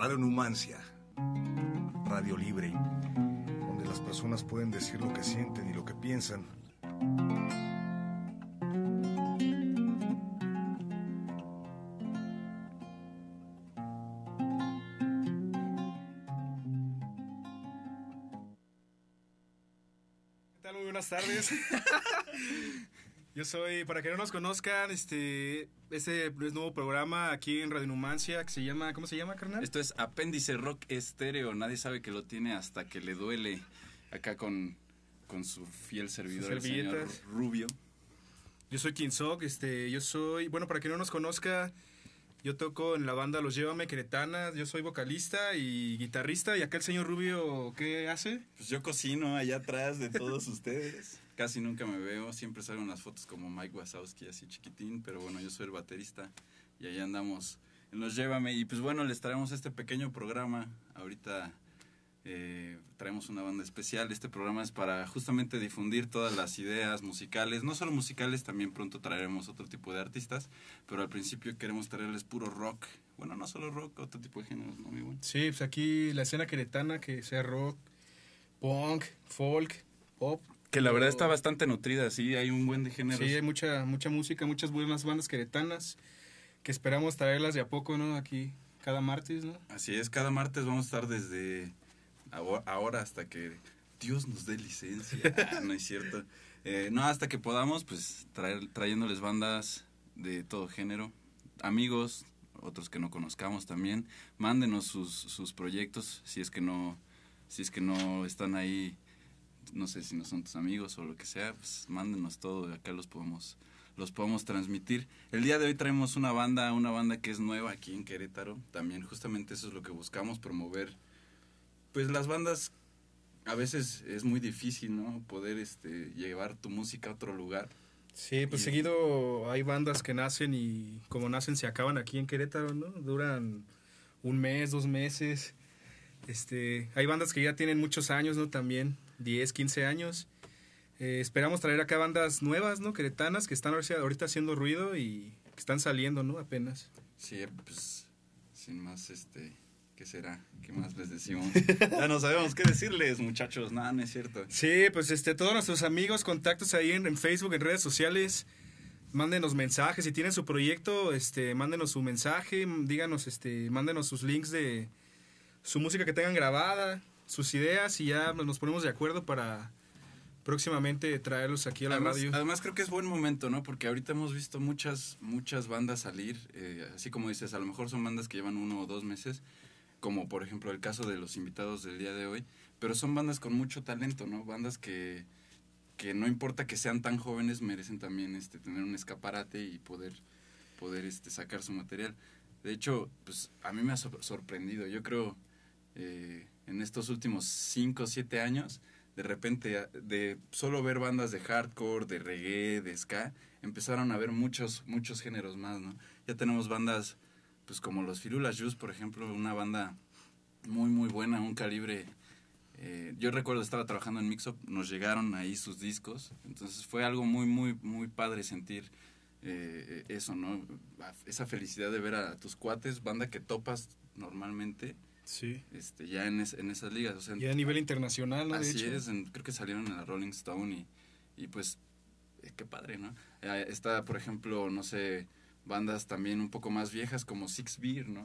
Radio Numancia, radio libre, donde las personas pueden decir lo que sienten y lo que piensan. ¿Qué tal? Muy buenas tardes. Yo soy, para que no nos conozcan, este, este es nuevo programa aquí en Radio Numancia que se llama, ¿cómo se llama, carnal? Esto es Apéndice Rock Estéreo. Nadie sabe que lo tiene hasta que le duele. Acá con, con su fiel servidor, el señor. Rubio. Yo soy Kinsok, este, yo soy, bueno, para que no nos conozca, yo toco en la banda Los Llévame Queretanas, yo soy vocalista y guitarrista, y acá el señor Rubio, ¿qué hace? Pues yo cocino allá atrás de todos ustedes. Casi nunca me veo, siempre salgo en las fotos como Mike Wazowski, así chiquitín, pero bueno, yo soy el baterista y ahí andamos en Llévame. Y pues bueno, les traemos este pequeño programa. Ahorita eh, traemos una banda especial. Este programa es para justamente difundir todas las ideas musicales, no solo musicales, también pronto traeremos otro tipo de artistas, pero al principio queremos traerles puro rock. Bueno, no solo rock, otro tipo de géneros, ¿no, mi? Sí, pues aquí la escena queretana, que sea rock, punk, folk, pop. Que la verdad está bastante nutrida, sí, hay un buen de géneros. Sí, hay mucha, mucha música, muchas buenas bandas queretanas, que esperamos traerlas de a poco, ¿no? Aquí, cada martes, ¿no? Así es, cada martes vamos a estar desde aho- ahora hasta que Dios nos dé licencia. Ah, no es cierto. Eh, no, hasta que podamos, pues traer, trayéndoles bandas de todo género, amigos, otros que no conozcamos también. Mándenos sus, sus proyectos si es que no, si es que no están ahí, no sé si no son tus amigos o lo que sea, pues mándenos todo, acá los podemos los podemos transmitir. El día de hoy traemos una banda, una banda que es nueva aquí en Querétaro. También justamente eso es lo que buscamos, promover. Pues las bandas a veces es muy difícil, ¿no? Poder este llevar tu música a otro lugar. Sí, pues Y- seguido hay bandas que nacen y como nacen se acaban aquí en Querétaro, ¿no? Duran un mes, dos meses. Este, hay bandas que ya tienen muchos años, ¿no? También 10, 15 años. Eh, esperamos traer acá bandas nuevas, ¿no? Queretanas que están ahorita haciendo ruido y que están saliendo, ¿no? Apenas. Sí, pues sin más este ¿qué será? ¿Qué más les decimos? ya no sabemos qué decirles, muchachos. Nada, no es cierto. Sí, pues este, todos nuestros amigos, contactos ahí en, en Facebook, en redes sociales, mándenos mensajes. Si tienen su proyecto, este, mándenos su mensaje, díganos, este, mándenos sus links de su música que tengan grabada, sus ideas y ya nos ponemos de acuerdo para próximamente traerlos aquí a la además, radio. además creo que es buen momento, ¿no? Porque ahorita hemos visto muchas, muchas bandas salir, eh, así como dices, a lo mejor son bandas que llevan uno o dos meses, como por ejemplo el caso de los invitados del día de hoy, pero son bandas con mucho talento, ¿no? Bandas que, que no importa que sean tan jóvenes, merecen también este, tener un escaparate y poder, poder este, sacar su material. De hecho, pues a mí me ha sor- sorprendido, yo creo, eh, en estos últimos 5 o 7 años, de repente, a- de solo ver bandas de hardcore, de reggae, de ska, empezaron a ver muchos, muchos géneros más, ¿no? Ya tenemos bandas, pues como los Firulas Juice, por ejemplo, una banda muy, muy buena, un calibre... eh, yo recuerdo, estaba trabajando en Mixup, nos llegaron ahí sus discos, entonces fue algo muy, muy, muy padre sentir eh, eso, ¿no? Esa felicidad de ver a tus cuates, banda que topas normalmente, Sí. este, ya en, es- en esas ligas, o sea, Y a nivel internacional, ¿no? De Así hecho. es, en- creo que salieron en la Rolling Stone y, y pues, eh, qué padre, ¿no? Eh, está, por ejemplo, no sé, bandas también un poco más viejas como Six Beer, ¿no?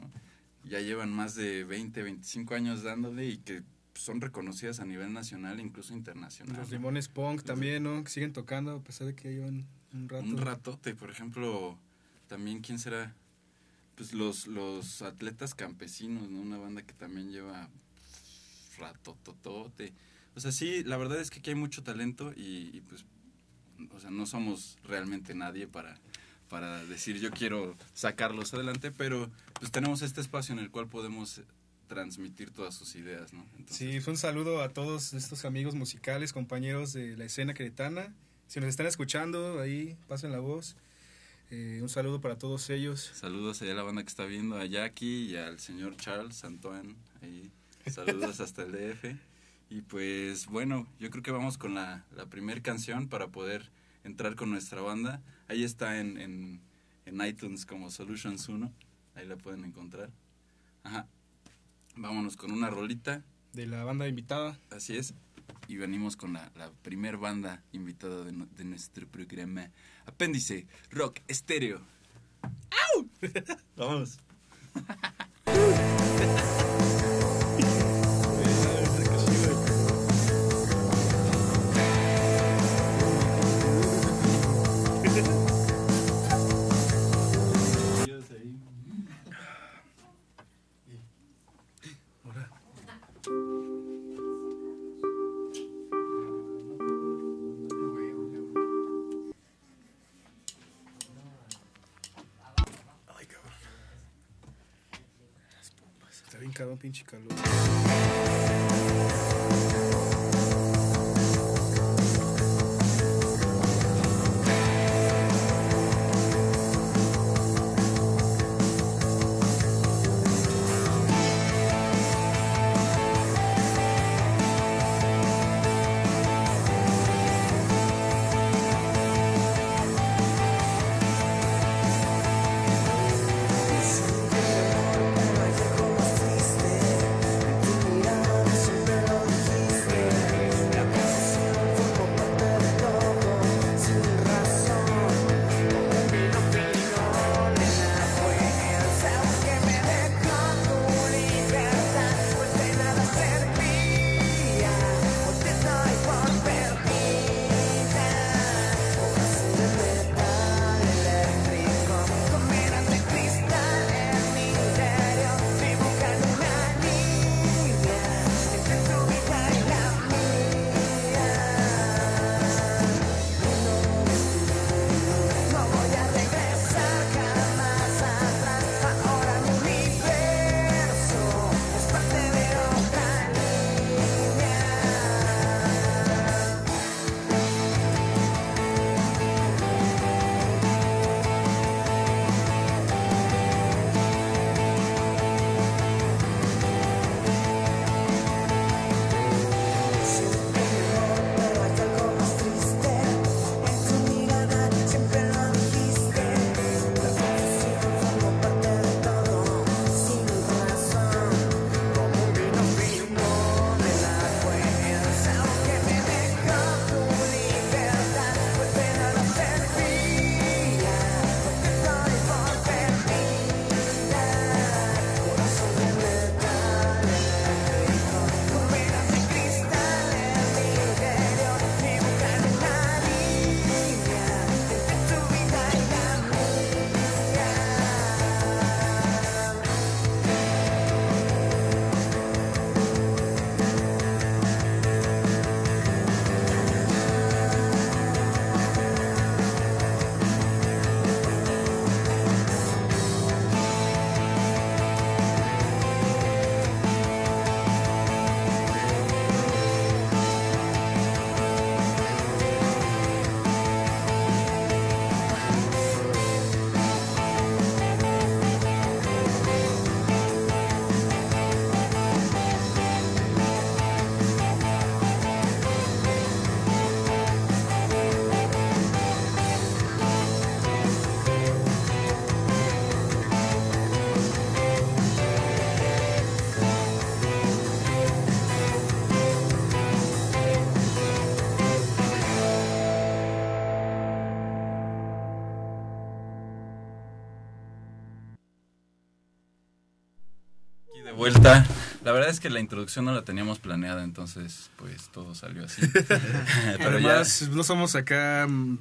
Ya llevan más de 20, 25 años dándole y que son reconocidas a nivel nacional e incluso internacional. Los. Limones Punk también, ¿no? Que siguen tocando a pesar de que llevan un rato. Un ratote, por ejemplo, también, ¿quién será? Pues los, los atletas campesinos, ¿no? Una banda que también lleva ratototote. O sea, sí, la verdad es que aquí hay mucho talento y, pues, o sea, no somos realmente nadie para, para decir yo quiero sacarlos adelante, pero pues tenemos este espacio en el cual podemos transmitir todas sus ideas, ¿no? Sí, fue un saludo a todos estos amigos musicales, compañeros de la escena queretana. Si nos están escuchando, ahí pasen la voz. Eh, un saludo para todos ellos. Saludos allá a la banda que está viendo, a Jackie y al señor Charles Antoine. Ahí. Saludos hasta el DF. Y pues bueno, yo creo que vamos con la, la primera canción para poder entrar con nuestra banda. Ahí está en, en, en iTunes como Solutions 1. Ahí la pueden encontrar. Ajá. Vámonos con una rolita. De la banda invitada. Así es. Y venimos con la, la primer banda invitada de, no- de nuestro programa. Apéndice Rock Estéreo. ¡Au! Vámonos. Está vuelta. La verdad es que la introducción no la teníamos planeada, entonces pues todo salió así. Pero ya Además, no somos acá. mm,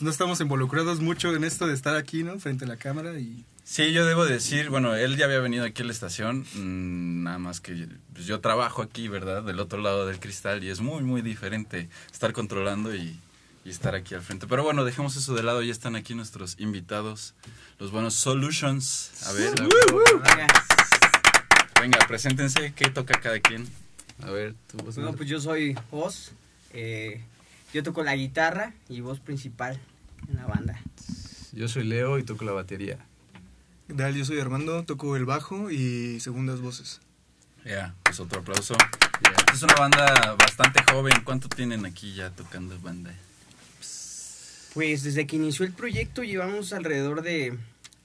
No estamos involucrados mucho en esto de estar aquí, ¿no? Frente a la cámara y. Sí, yo debo decir, bueno, él ya había venido aquí a la estación, mm, nada más que pues, yo trabajo aquí, ¿verdad? Del otro lado del cristal y es muy, muy diferente estar controlando y, y estar aquí al frente. Pero bueno, dejemos eso de lado, ya están aquí nuestros invitados, los buenos Solutions. A ver, venga, preséntense, ¿qué toca cada quien? A ver, tú vas Bueno, pues yo soy Oz. eh, yo toco la guitarra y voz principal en la banda. Yo soy Leo y toco la batería. ¿Qué tal? Yo soy Armando, toco el bajo y segundas voces. Ya, pues otro aplauso. Es una banda bastante joven, ¿cuánto tienen aquí ya tocando banda? Pues desde que inició el proyecto llevamos alrededor de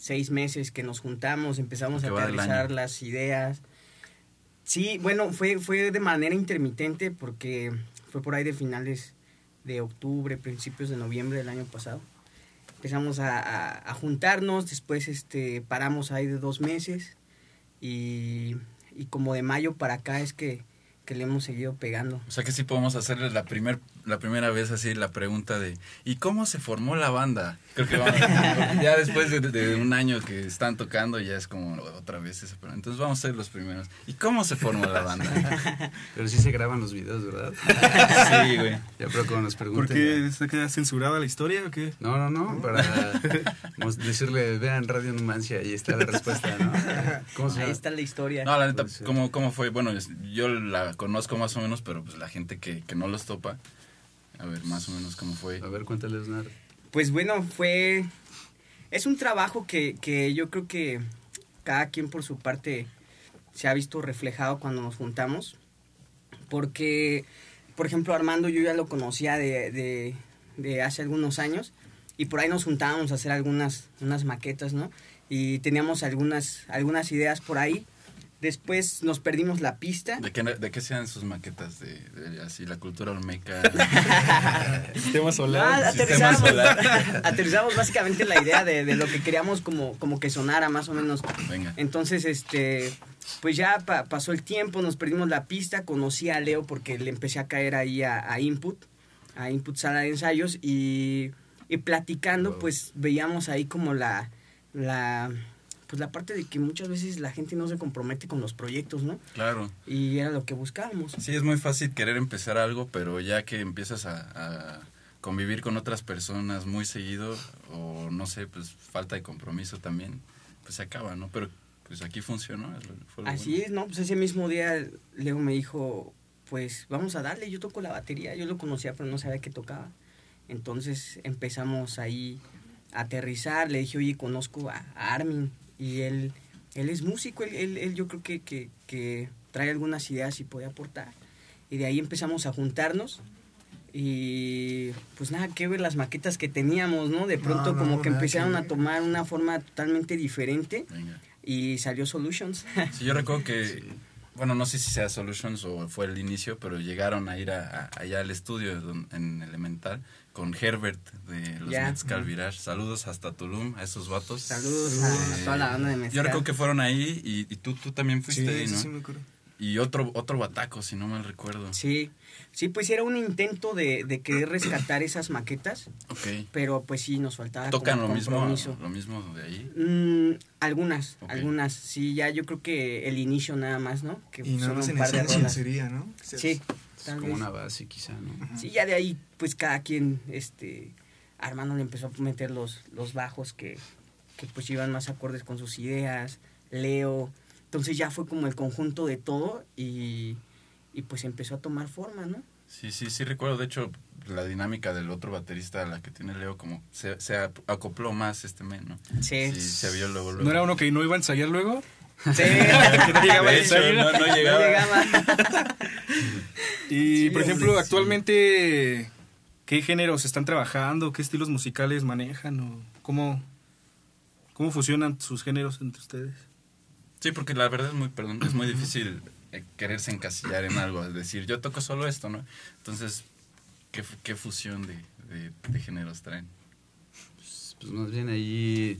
seis meses que nos juntamos, empezamos a aterrizar las ideas. Sí, bueno, fue, fue de manera intermitente porque fue por ahí de finales de octubre, principios de noviembre del año pasado. Empezamos a, a- a juntarnos, después este, paramos ahí de dos meses y, y como de mayo para acá es que, que le hemos seguido pegando. O sea que sí podemos hacerles la primer, la primera vez así la pregunta de ¿y cómo se formó la banda? Creo que vamos, ya después de, de un año que están tocando ya es como otra vez esa pregunta. Entonces vamos a ser los primeros. ¿Y cómo se formó la banda? Pero sí se graban los videos, ¿verdad? Sí, güey. Ya, pero como nos ¿Por pregunten. qué se queda censurada la historia o qué? No, no, no, para decirle, vean Radio Numancia, ahí está la respuesta, ¿no? ¿Cómo se Ahí está la historia. No, la neta, Puede ser. ¿cómo, ¿cómo fue? Bueno, yo la conozco más o menos, pero pues la gente que, que no los topa, a ver, más o menos cómo fue. A ver, cuéntales, Nar. Pues bueno, fue... Es un trabajo que, que yo creo que cada quien por su parte se ha visto reflejado cuando nos juntamos. Porque, por ejemplo, Armando yo ya lo conocía de, de, de hace algunos años y por ahí nos juntábamos a hacer algunas unas maquetas, ¿no? Y teníamos algunas, algunas ideas por ahí. Después nos perdimos la pista. ¿De qué, de qué sean sus maquetas? De, de así, la cultura olmeca. Sistema Ah, solar. Sistema aterrizamos, solar. aterrizamos básicamente la idea de, de lo que queríamos como, como que sonara más o menos. Venga. Entonces, este, pues ya pa- pasó el tiempo, nos perdimos la pista, conocí a Leo porque le empecé a caer ahí a, a Input, a Input Sala de Ensayos y, y platicando, Wow. pues veíamos ahí como la, la, pues la parte de que muchas veces la gente no se compromete con los proyectos, ¿no? Claro. Y era lo que buscábamos. Sí, es muy fácil querer empezar algo, pero ya que empiezas a, a convivir con otras personas muy seguido, o no sé, pues falta de compromiso también, pues se acaba, ¿no? Pero pues aquí funcionó. fue lo Así bueno. es, ¿no? Pues ese mismo día Leo me dijo, pues vamos a darle, yo toco la batería, yo lo conocía pero no sabía que tocaba. Entonces empezamos ahí a aterrizar, le dije, oye, conozco a Armin y él, él es músico, él, él, él yo creo que, que, que trae algunas ideas y puede aportar. Y de ahí empezamos a juntarnos y pues nada que ver las maquetas que teníamos, ¿no? De pronto no, como que nada que empezaron a tomar una forma totalmente diferente Venga. y salió Solutions. Sí, yo recuerdo que, bueno, no sé si sea Solutions o fue el inicio, pero llegaron a ir a, a- allá al estudio en Elemental con Herbert de los Ya. Mezcal Virage. Saludos hasta Tulum a esos vatos. Saludos a, a toda la banda de Yo Mezcal. recuerdo que fueron ahí y, y tú, tú también Sí, fuiste, sí, ¿no? sí me acuerdo. Y otro, otro bataco, si no mal recuerdo. Sí, sí, pues era un intento de, de querer rescatar esas maquetas, Ok. pero pues sí, nos faltaba ¿Tocan como lo mismo, lo mismo de ahí? Mm, algunas, algunas, sí, ya yo creo que el inicio nada más, ¿no? Que Y nada son más un en par de esencia rolas. sería, ¿no? Sí, tal como vez. una base, quizá, ¿no? Sí, ya de ahí, pues cada quien, este, Armando le empezó a meter los, los bajos que, que pues iban más acordes con sus ideas, Leo, entonces ya fue como el conjunto de todo y, y pues empezó a tomar forma, ¿no? Sí, sí, sí recuerdo. De hecho, la dinámica del otro baterista, la que tiene Leo, como se, se acopló más este men, ¿no? Sí. Sí, se vio luego. luego. ¿No era uno que no iba a ensayar luego? Sí. Que no llegaba De hecho, no, no No llegaba. llegaba. Y, Sí, por ejemplo, sí. actualmente, ¿qué géneros están trabajando? ¿Qué estilos musicales manejan? ¿O cómo, ¿Cómo fusionan sus géneros entre ustedes? Sí, porque la verdad es muy, perdón, es muy difícil eh, quererse encasillar en algo, es decir, yo toco solo esto, ¿no? Entonces, ¿qué, fu- qué fusión de, de, de géneros traen? Pues más bien ahí,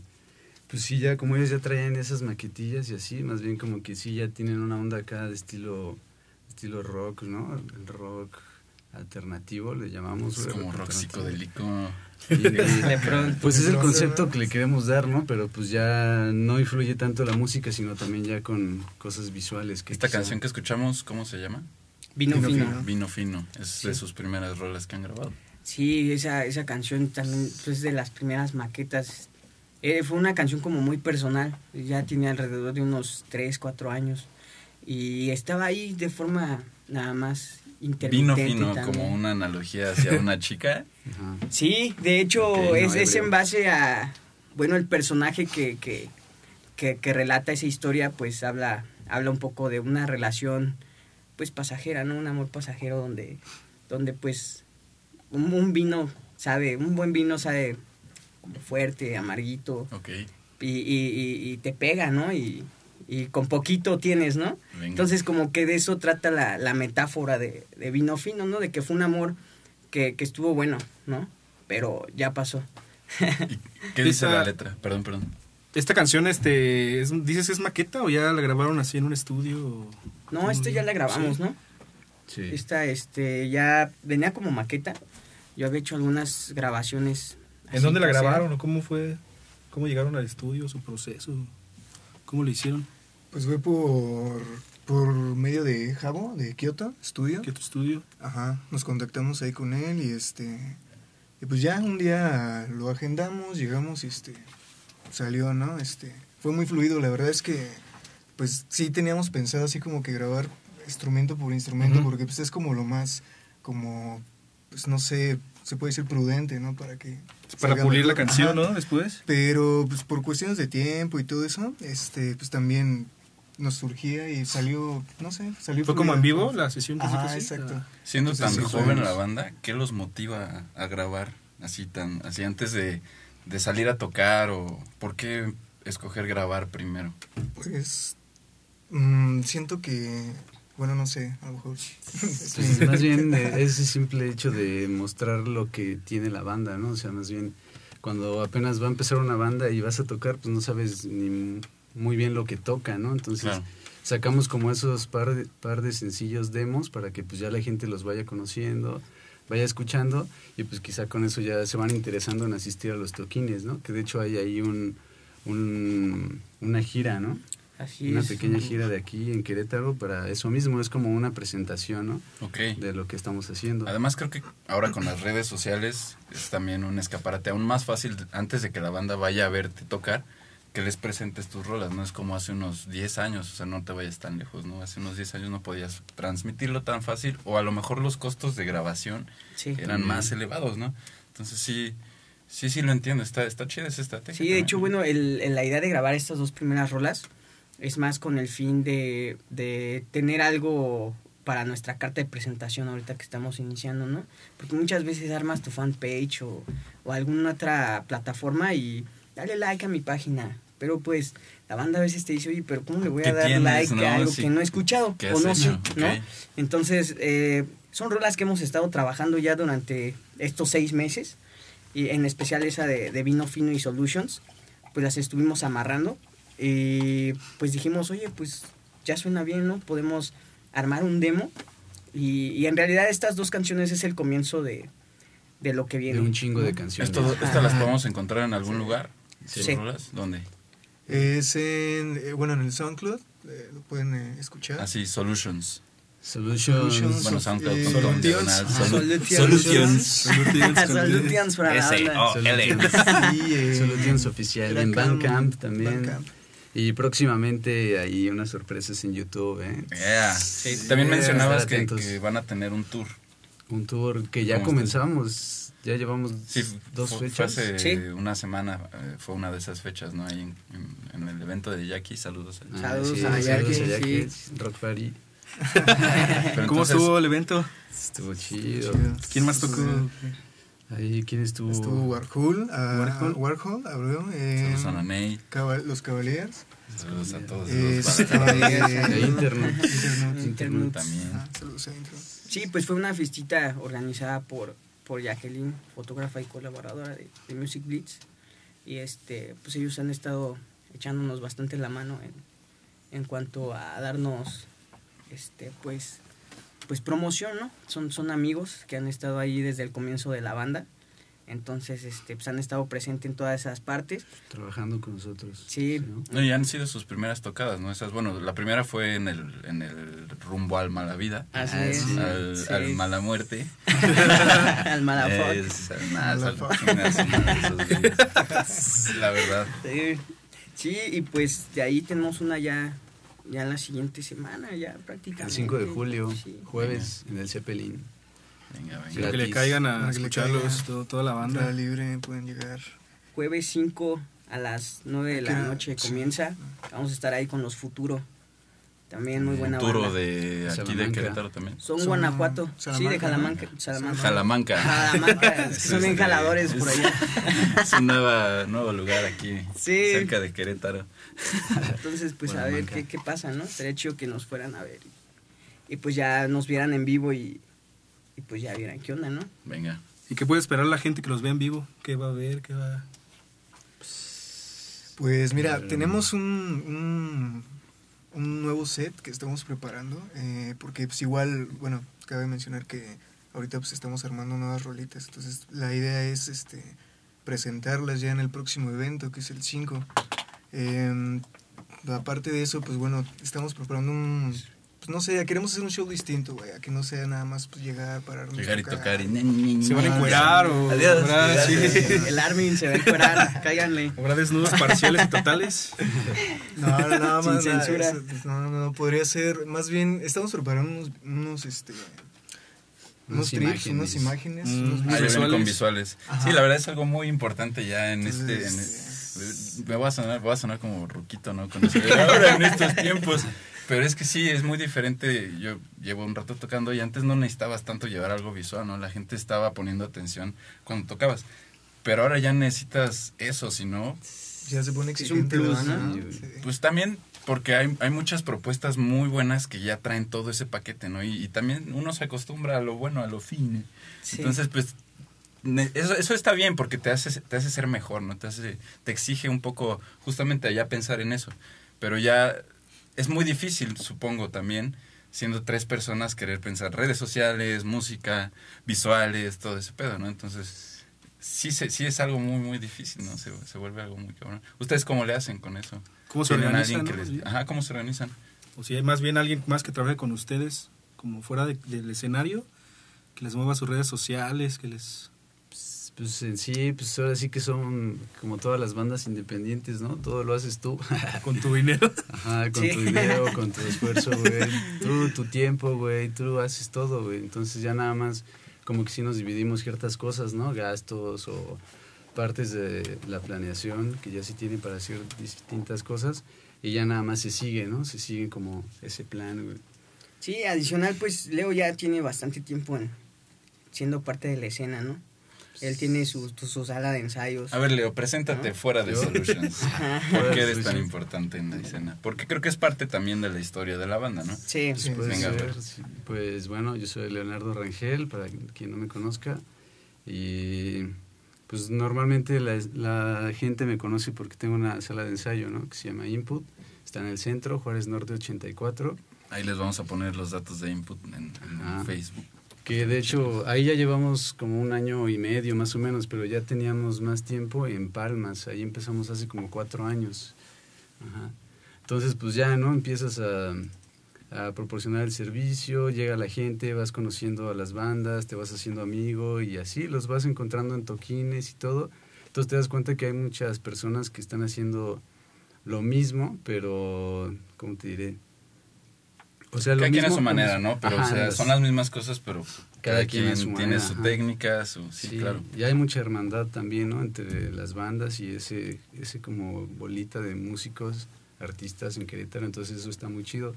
pues sí, ya como ellos ya traían esas maquetillas y así, más bien como que sí ya tienen una onda acá de estilo, estilo rock, ¿no? El rock alternativo le llamamos. Es como rock psicodélico. Y- De pronto. Pues es el concepto que le queremos dar, ¿no? Pero pues ya no influye tanto la música, sino también ya con cosas visuales. Que Esta quizá- canción que escuchamos, ¿cómo se llama? Vino, Vino fino. fino. Vino Fino. Es de Sí. sus primeras rolas que han grabado. Sí, esa, esa canción también pues, es de las primeras maquetas. Eh, fue una canción como muy personal. Ya tiene alrededor de unos 3, 4 años. Y estaba ahí de forma nada más Vino Fino, también. como una analogía hacia una chica. Ajá. Sí, de hecho no, es, ebrio. en base a, bueno, el personaje que, que, que, que relata esa historia, pues habla, habla un poco de una relación, pues pasajera, ¿no? Un amor pasajero donde, donde pues un, un vino sabe, un buen vino sabe fuerte, amarguito, Ok. y, y, y- y te pega, ¿no? Y, y con poquito tienes, ¿no? Venga. Entonces como que de eso trata la, la metáfora de, de vino fino, ¿no? De que fue un amor que, que estuvo bueno, ¿no? Pero ya pasó. ¿Qué dice la letra? Perdón, perdón. Esta canción, este, es- ¿dices que es maqueta o ya la grabaron así en un estudio? o- No, esto ya la grabamos, Sí. ¿no? Sí. Esta, este, ya venía como maqueta. Yo había hecho algunas grabaciones. ¿En dónde la grabaron o cómo fue? ¿Cómo llegaron al estudio, su proceso? ¿Cómo lo hicieron? Pues fue por, por medio de Javo, de Kyoto Studio. ¿Qué tu estudio? Ajá, nos contactamos ahí con él y este y pues ya un día lo agendamos, llegamos y este salió, ¿no? Este fue muy fluido, la verdad es que pues sí teníamos pensado así como que grabar instrumento por instrumento porque pues es como lo más como pues no sé, se puede decir prudente, ¿no? Para que Para salga pulir la mejor. canción, Ajá. ¿no? Después. Pero pues por cuestiones de tiempo y todo eso, este pues también nos surgía y salió, no sé, salió ¿Fue como en vivo la sesión? que Ajá, hiciste? exacto. Siendo Entonces, tan sí, joven la banda, ¿qué los motiva a, grabar así tan así antes de, de salir a tocar o por qué escoger grabar primero? Pues mm, siento que, bueno, no sé, a lo mejor. Pues más bien eh, ese simple hecho de mostrar lo que tiene la banda, ¿no? O sea, más bien cuando apenas va a empezar una banda y vas a tocar, pues no sabes ni muy bien lo que toca, ¿no? Entonces Claro. sacamos como esos par de, par de sencillos demos para que pues ya la gente los vaya conociendo, vaya escuchando y pues quizá con eso ya se van interesando en asistir a los toquines, ¿no? Que de hecho hay ahí un, un una gira, ¿no? Así Una es. pequeña gira de aquí en Querétaro para eso mismo, es como una presentación, ¿no? Ok. De lo que estamos haciendo. Además creo que ahora con las redes sociales es también un escaparate aún más fácil antes de que la banda vaya a verte tocar que les presentes tus rolas, no es como hace unos 10 años, o sea, no te vayas tan lejos, ¿no? Hace unos 10 años no podías transmitirlo tan fácil o a lo mejor los costos de grabación Sí. eran más elevados, ¿no? Entonces sí, sí, sí lo entiendo, está, está chida esa estrategia. Sí, de hecho, bueno, el, el- la idea de grabar estas dos primeras rolas es más con el fin de, de tener algo para nuestra carta de presentación ahorita que estamos iniciando, ¿no? Porque muchas veces armas tu fanpage o, o alguna otra plataforma y dale like a mi página. Pero pues la banda a veces te dice, oye, pero ¿cómo le voy a ¿Qué dar tienes, like no? a algo Sí. que no he escuchado? ¿Qué o no sé? ¿no? Entonces, eh, son rolas que hemos estado trabajando ya durante estos seis meses, y en especial esa de, de Vino Fino y Solutions, pues las estuvimos amarrando y pues dijimos, oye, pues ya suena bien, ¿no? Podemos armar un demo y, y en realidad estas dos canciones es el comienzo de, de lo que viene. de un chingo de canciones. ¿Estas las podemos encontrar en algún lugar? Sí. ¿Sus Sí. ¿Dónde? Es en, eh, bueno, en el SoundCloud, eh, lo pueden eh, escuchar. Así, Solutions. Solutions. Solutions. Bueno, Eh, SoundCloud.com Solutions. Solutions. Solutions. Solutions. Sí, eh, Solutions oficial en Bandcamp también. Bandcamp. Y próximamente hay unas sorpresas en YouTube, ¿eh? Yeah. Sí. También Yeah. mencionabas que, que van a tener un tour. Un tour que ya ¿Cómo comenzamos, ya llevamos Sí, dos fue, fue fechas. hace Sí. una semana, eh, fue una de esas fechas, ¿no? Ahí en, en- en el evento de Jackie, saludos. a- Ah, Saludos sí, a saludos Jackie, a Jackie, sí. Rock Party. ¿Cómo entonces, estuvo el evento? Estuvo chido. Chido. ¿Quién más tocó? Ahí, ¿quién estuvo? Estuvo Warhol, ah, Warhol. Warhol, abrió. eh, Saludos a Naney, Cava- los Cavaliers. saludos a todos los Cavaliers. De Internet. Internet. Internet. también. Ah, saludos a Internet. Sí, pues fue una fiestita organizada por, por Jacqueline, fotógrafa y colaboradora de, de Music Blitz. Y este, pues ellos han estado echándonos bastante la mano en, en cuanto a darnos este pues pues promoción, ¿no? Son, son amigos que han estado ahí desde el comienzo de la banda. Entonces, este, pues han estado presentes en todas esas partes. Trabajando con nosotros. Sí. ¿no? No, y han sido sus primeras tocadas, ¿no? Esas, bueno, la primera fue en el, en el rumbo al mala vida, Así Ah, es. sí. al, Sí. al mala muerte. Al. Es- nada, güeyes. La verdad. Sí. Sí, y pues de ahí tenemos una ya, ya la siguiente semana, ya prácticamente. El 5 de julio, Sí. jueves, en el Zeppelin. Venga, venga. Que le caigan a escucharlos, caiga. todo- toda la banda. Entrada libre, pueden llegar. Jueves 5 a las 9 de la noche comienza. Vamos a estar ahí con los Futuro. También muy buena Turo banda. de aquí de. Querétaro también. Son, Son Guanajuato. sí, de Salamanca, Salamanca. Salamanca. Salamanca. Salamanca, es que son bien jaladores por es- allá. Es un nueva- nuevo lugar aquí, Sí. cerca de Querétaro. Entonces, pues a ver qué, qué pasa, ¿no? Sería chido que nos fueran a ver. Y, y, pues ya nos vieran en vivo y, y pues ya vieran qué onda, ¿no? Venga. ¿Y qué puede esperar la gente que los vea en vivo? ¿Qué va a ver? ¿Qué va Pues mira, tenemos un, un, un nuevo set que estamos preparando, eh, porque pues igual, bueno, cabe mencionar que ahorita pues estamos armando nuevas rolitas, entonces la idea es este presentarlas ya en el próximo evento, que es el 5. Eh, aparte de eso, pues bueno, estamos preparando un... Pues no sé, queremos hacer un show distinto, güey, a que no sea nada más pues, llegar, pararnos, Llegar y tocar y... ¿Se van a encuerar o Adiós. sí, El Armin se va a encuerar, cáiganle. habrá desnudos parciales y totales? No, no, nada Sin más. censura. eso, no, no, no, podría ser. Más bien, estamos preparando unos, unos este. Unos Unas trips, unas imágenes. imágenes. Mm, unos Ah, visuales. con visuales. Ajá. Sí, la verdad es algo muy importante ya en este... en me voy a sonar, voy a sonar como ruquito, ¿no? Con eso de ahora en estos tiempos. Pero es que sí, es muy diferente. Yo llevo un rato tocando y antes no necesitabas tanto llevar algo visual, ¿no? La gente estaba poniendo atención cuando tocabas. Pero ahora ya necesitas eso, si no, Ya se pone exigente plus, ¿no? ¿no? Sí. Pues también porque hay, hay muchas propuestas muy buenas que ya traen todo ese paquete, ¿no? Y, y también uno se acostumbra a lo bueno, a lo fine. Sí. Entonces, pues, eso, eso está bien porque te hace, te hace ser mejor, ¿no? Te, hace, te exige un poco justamente allá pensar en eso. Pero ya es muy difícil, supongo, también, siendo tres personas, querer pensar redes sociales, música, visuales, todo ese pedo, ¿no? Entonces, sí, sí es algo muy, muy difícil, ¿no? Se, se vuelve algo muy cabrón. ¿Ustedes cómo le hacen con eso? ¿Cómo se ¿Tienen organizan? no? les-. Ajá, ¿cómo se organizan? O si hay más bien alguien más que trabaje con ustedes, como fuera de- del escenario, que les mueva sus redes sociales, que les... Pues, en sí, pues ahora sí que son como todas las bandas independientes, ¿no? Todo lo haces tú. con tu dinero. Ajá, con Sí. tu video, con tu esfuerzo, güey. Tú, tu tiempo, güey. Tú haces todo, güey. Entonces ya nada más como que sí nos dividimos ciertas cosas, ¿no? Gastos o partes de la planeación que ya sí tienen para hacer distintas cosas. Y ya nada más se sigue, ¿no? Se sigue como ese plan, güey. Sí, adicional, pues Leo ya tiene bastante tiempo en, siendo parte de la escena, ¿no? Él tiene su, sala de ensayos. A ver, Leo, preséntate ¿No? fuera de Yo. Solutions. ¿Por qué eres tan importante en la escena? Porque creo que es parte también de la historia de la banda, ¿no? Sí, Sí. Puede Venga, ser, pues. sí. Pues bueno, yo soy Leonardo Rangel, para quien no me conozca. Y pues normalmente la, la gente me conoce porque tengo una sala de ensayo, ¿no? Que se llama Input. Está en el centro, Juárez Norte 84. Ahí les vamos a poner los datos de input en, en Ah. Facebook. Que de hecho ahí ya llevamos como un año y medio más o menos, pero ya teníamos más tiempo en Palmas. Ahí empezamos hace como cuatro años. Ajá. Entonces pues ya, ¿no? Empiezas a, a proporcionar el servicio, llega la gente, vas conociendo a las bandas, te vas haciendo amigo y así los vas encontrando en toquines y todo. Entonces te das cuenta que hay muchas personas que están haciendo lo mismo, pero, ¿cómo te diré? O sea, lo Cada quien a su manera, ¿no? Pero, Ajá, o sea, las- son las mismas cosas, pero cada, quien, su tiene manera, su ajá. técnica, su... Sí, Sí, claro. Y hay mucha hermandad también, ¿no? Entre las bandas y ese, ese como bolita de músicos, artistas en Querétaro, entonces eso está muy chido.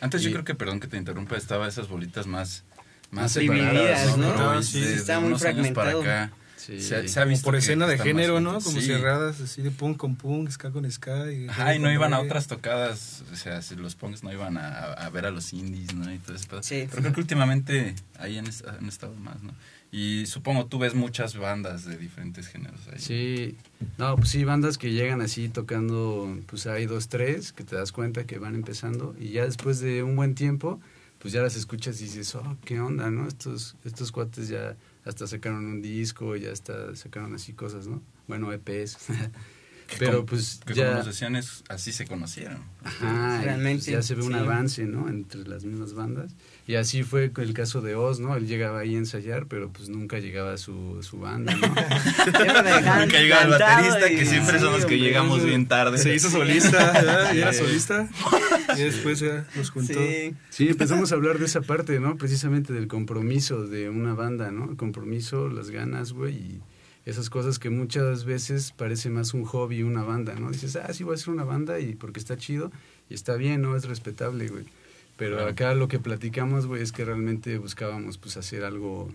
Antes yo creo que, perdón que te interrumpa, estaba esas bolitas más... Más separadas, divididas, ¿no? ¿no? Sí, está muy para fragmentado. acá. Sí. Se, ha- se ha Como visto por escena de género, ¿no? Como Sí. cerradas, así de punk con punk, ska con ska. Y Ajá, y no iban a otras tocadas, o sea, si los punks no iban a, a ver a los indies, ¿no? Y todo ese pedo. Sí. Pero creo que últimamente ahí han estado más, ¿no? Y supongo tú ves muchas bandas de diferentes géneros ahí. Sí, no, pues sí, bandas que llegan así tocando, pues hay dos, tres, que te das cuenta que van empezando y ya después de un buen tiempo, pues ya las escuchas y dices, oh, qué onda, ¿no? Estos, estos cuates ya hasta sacaron un disco, ya hasta sacaron así cosas, ¿no? Bueno, EPs. Pero como- pues Que ya... como nos decían, es, así se conocieron. Ajá, y, Realmente, pues, ya se ve un avance, ¿no? Entre las mismas bandas. Y así fue con el caso de Oz, ¿no? Él llegaba ahí a ensayar, pero pues nunca llegaba su, su banda, ¿no? Nunca llega el baterista, y- que siempre sí, somos que hombre. llegamos bien tarde. Se hizo solista, ¿verdad? Y era solista. Y después ya nos juntó. Sí, Sí, empezamos a hablar de esa parte, ¿no? Precisamente del compromiso de una banda, ¿no? El compromiso, las ganas, güey, y, esas cosas que muchas veces parece más un hobby, una banda, ¿no? Dices, ah, sí voy a hacer una banda y porque está chido y está bien, ¿no? Es respetable, güey. Pero Claro. acá lo que platicamos, güey, es que realmente buscábamos pues hacer algo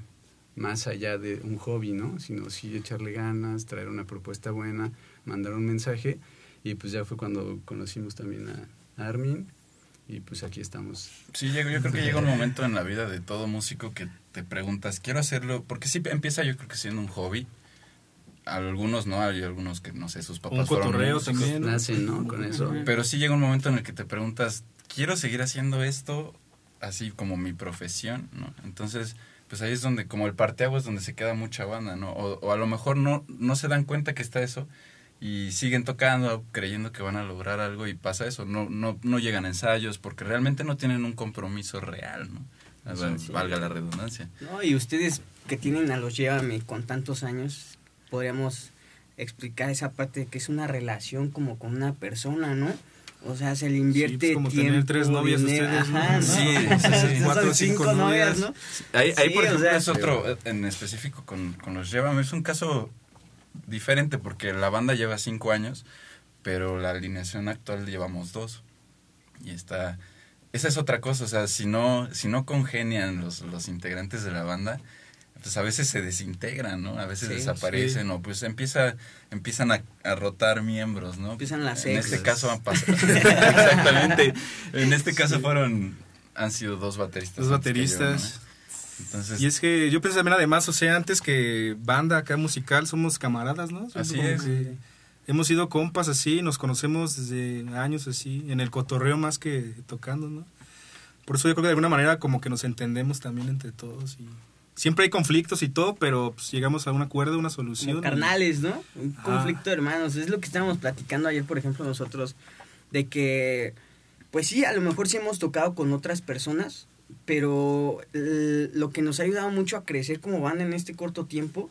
más allá de un hobby, ¿no? Sino sí echarle ganas, traer una propuesta buena, mandar un mensaje y pues ya fue cuando conocimos también a Armin y pues aquí estamos. Sí, llega- yo creo que llega un momento en la vida de todo músico que te preguntas, quiero hacerlo, porque sí empieza yo creo que siendo un hobby. Algunos no, hay algunos que no sé, sus papás Un fueron cotorreo músicos, también. Nacen, ¿no? Con eso. Pero sí llega un momento en el que te preguntas, quiero seguir haciendo esto así como mi profesión, ¿no? Entonces, pues ahí es donde, como el parteaguas, donde se queda mucha banda, ¿no? O, o a lo mejor no, no se dan cuenta que está eso y siguen tocando, creyendo que van a lograr algo y pasa eso, no, no, no llegan a ensayos porque realmente no tienen un compromiso real, ¿no? Sí. Valga la redundancia. No, y ustedes que tienen a los Llévame con tantos años, podríamos explicar esa parte de que es una relación como con una persona, ¿no? O sea, se le invierte pues, como tiempo, tener tres novias dinero, ustedes, ¿no? ajá, ¿no? Sí, sí, sí. Cuatro o cinco, cinco novias, novias. ¿no? Ahí, ahí Sí, por o ejemplo, sea- es otro, eh, en específico con, con los Llévame, es un caso diferente porque la banda lleva cinco años, pero la alineación actual llevamos dos. Y está... Esa es otra cosa, o sea, si no, si no congenian los, los integrantes de la banda, pues a veces se desintegran, ¿no? A veces Sí, desaparecen o pues empieza, empiezan a, a rotar miembros, ¿no? Empiezan las En exes. este caso han pasado... Exactamente. En este caso fueron... Han sido dos bateristas. Dos bateristas. Entonces, Y es que yo pienso también además, o sea, antes que banda acá musical, somos camaradas, ¿no? Somos Así es. hemos sido compas así, nos conocemos desde años así, en el cotorreo más que tocando, ¿no? Por eso yo creo que de alguna manera como que nos entendemos también entre todos y siempre hay conflictos y todo, pero pues, llegamos a un acuerdo, una solución. Como carnales, ¿no? Un Ah. conflicto de hermanos. Es lo que estábamos platicando ayer, por ejemplo, nosotros, de que, pues sí, a lo mejor sí hemos tocado con otras personas, pero eh, lo que nos ha ayudado mucho a crecer como banda en este corto tiempo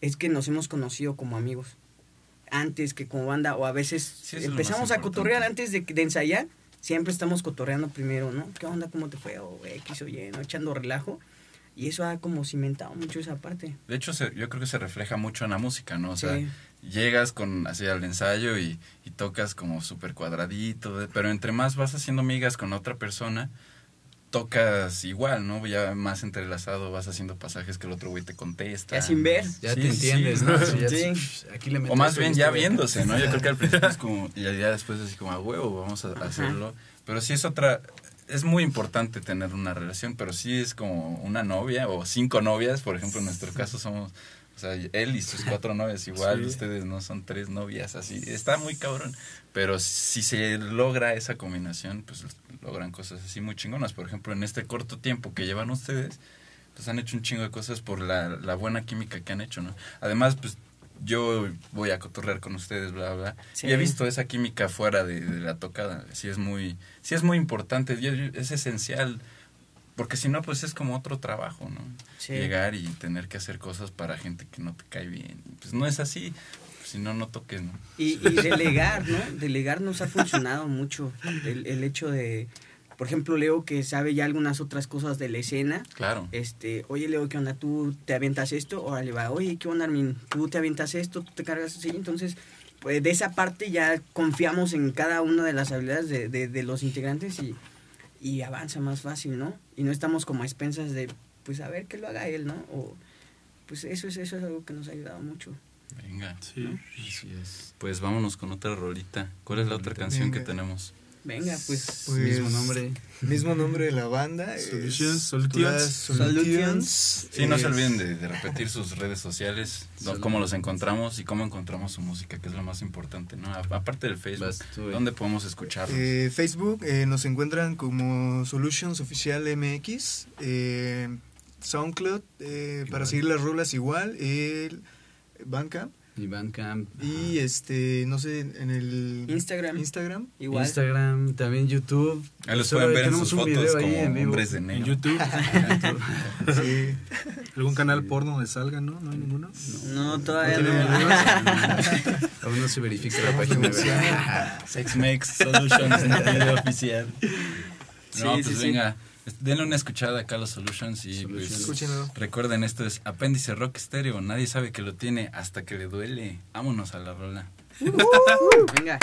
es que nos hemos conocido como amigos. Antes que como banda, o a veces Sí, empezamos a cotorrear antes de, de ensayar, siempre estamos cotorreando primero, ¿no? ¿Qué onda? ¿Cómo te fue? O X o Y, ¿no? Echando relajo. Y eso ha como cimentado mucho esa parte. de hecho, se- yo creo que se refleja mucho en la música, ¿no? O sea, Sí. llegas con así al ensayo y, y tocas como súper cuadradito, de- pero entre más vas haciendo migas con otra persona, tocas igual, ¿no? Ya más entrelazado, vas haciendo pasajes que el otro güey te contesta. Ya sin ver. Ya Sí, te sí. entiendes, ¿no? Sí, ya- Sí. aquí le O más bien ya viéndose, ¿no? Yo creo que al principio es como, y ya después así como, a huevo, vamos a Ajá. hacerlo. Pero sí es otra, es muy importante tener una relación, pero sí es como una novia o cinco novias, por ejemplo, en nuestro caso somos, o sea, él y sus cuatro novias, igual Sí. ustedes no son tres novias, así, está muy cabrón. Pero si se logra esa combinación, pues logran cosas así muy chingonas. Por ejemplo, en este corto tiempo que llevan ustedes, pues han hecho un chingo de cosas por la, la buena química que han hecho, ¿no? Además, pues yo voy a cotorrear con ustedes, bla, bla. Sí. Y he visto esa química fuera de, de la tocada. Sí es muy, sí es muy importante, es, es esencial. Porque si no, pues es como otro trabajo, ¿no? Sí. Llegar y tener que hacer cosas para gente que no te cae bien. Pues no es así. Si no, no toques, ¿no? Y, y delegar, ¿no? Delegar nos ha funcionado mucho. El, el hecho de, por ejemplo, Leo que sabe ya algunas otras cosas de la escena. Claro. Este, oye Leo, ¿qué onda? ¿Tú te avientas esto? Órale, va. Oye, ¿qué onda, Armin? ¿Tú te avientas esto? ¿Tú te cargas así? Entonces, pues de esa parte ya confiamos en cada una de las habilidades de, de, de los integrantes y, y avanza más fácil, ¿no? Y no estamos como a expensas de, pues a ver que lo haga él, ¿no? O, pues eso es, eso es algo que nos ha ayudado mucho. Venga. Sí. Así es. Pues vámonos con otra rolita. ¿Cuál es la otra canción que Venga. tenemos? Venga, pues. Pues, Mismo nombre. Mismo nombre de la banda. Solutions, Solutions. Solutions. Sí, no se olviden de, de repetir sus redes sociales, cómo los encontramos y cómo encontramos su música, que es lo más importante, ¿no? Aparte del Facebook, eh. ¿dónde podemos escucharlos? Eh, Facebook eh, nos encuentran como Solutions Oficial MX. eh, SoundCloud eh, para seguir las rolas igual. El Bandcamp. Y Bandcamp. Y este, no sé, en el Instagram. Instagram. Igual. Instagram, también YouTube. Ahí los pueden ver en tenemos sus un video fotos ahí como en vivo. hombres de En negro. YouTube, Sí. algún canal porno donde salga, ¿no? No hay ninguno. No, todavía ¿No no. tiene Aún no se verifica la página. ¿verdad? Sex Makes Solutions en video oficial. No, Sí, pues sí, sí. venga, Denle una escuchada acá a los Solutions y pues, Solutions. Recuerden, esto es Apéndice Rock Stereo. Nadie sabe que lo tiene hasta que le duele. Vámonos a la rola. Venga.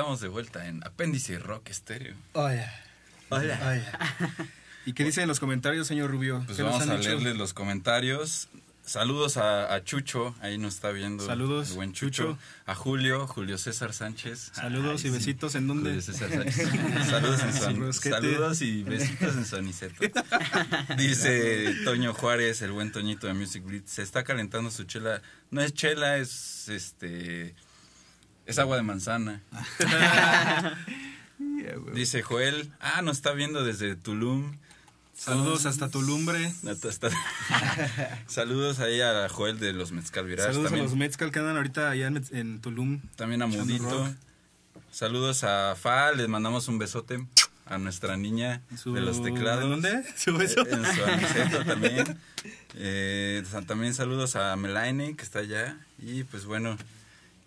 Estamos de vuelta en Apéndice Rock Estéreo. Hola. ¿Y qué dicen en los comentarios, señor Rubio? Pues ¿Qué nos vamos a leerles los comentarios. Saludos a, a Chucho, ahí nos está viendo. Saludos, el buen Chucho. Chucho. A Julio, Julio César Sánchez. Saludos Ay, y sí. besitos, ¿en dónde? Julio César Sánchez. Saludos, en rosquete. saludos y besitos en su aniceto. Dice Toño Juárez, el buen Toñito de Music Beat, se está calentando su chela. No es chela, es este es agua de manzana. Dice Joel, ah, nos está viendo desde Tulum. Saludos hasta tu lumbre. Neta, está- Saludos ahí a Joel de los Mezcal Virage. Saludos también, a los Mezcal que andan ahorita allá en, en Tulum. también a Mudito. Saludos a Fa, les mandamos un besote a nuestra niña Su- de los teclados. ¿en dónde? Su beso. Eh, En su aniceto también. Eh, también saludos a Melaine, que está allá. Y pues bueno,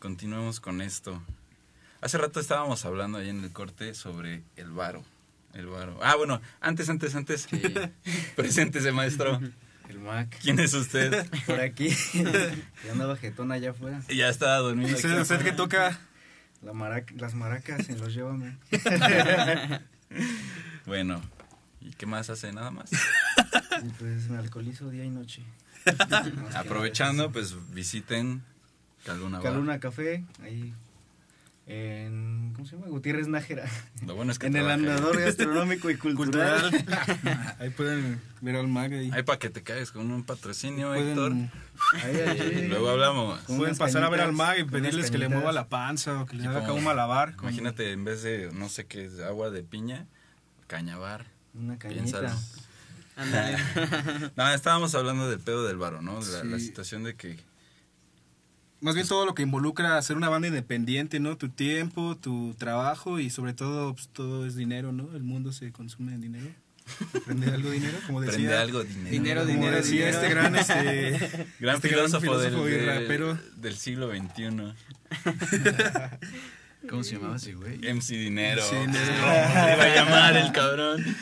continuemos con esto. Hace rato estábamos hablando ahí en el corte sobre el varo. El varo. Ah, bueno, antes, antes, antes. Preséntese, maestro. El Mac. ¿Quién es usted? Por aquí. ya andaba jetón allá afuera. Ya estaba dormido. ¿Usted, usted que toca? La maraca- las maracas en los llévame. Bueno, ¿y qué más hace? Nada más. Y pues me alcoholizo día y noche. Aprovechando, pues visiten Caluna Café, ahí en, ¿cómo se llama? Gutiérrez Nájera. Lo bueno es que En el ahí. andador gastronómico y cultural. Cultural. Ahí pueden ver al mag ahí. Ahí para que te caigas con un patrocinio, Pueden- Héctor. Ahí, ahí. Luego hablamos. Pueden pasar a ver al mag y pedirles que le mueva la panza o que les haga acá un malabar. con- Imagínate, en vez de, no sé qué, es, agua de piña, cañabar. Una Piénsalo. cañita. Ándale. No, estábamos hablando del pedo del varo, ¿no? La, situación de que... Más bien todo lo que involucra hacer una banda independiente, ¿no? Tu tiempo, tu trabajo y sobre todo pues, todo es dinero, ¿no? El mundo se consume en dinero. Prende algo dinero, como decía. Prende algo dinero. Dinero, como dinero, decía dinero. este gran, este, Gran este filósofo, del, filósofo y del- rapero. del siglo XXI. ¿Cómo se llamaba ese güey? MC Dinero. Sí, ¿Cómo Dinero. le iba a llamar el cabrón?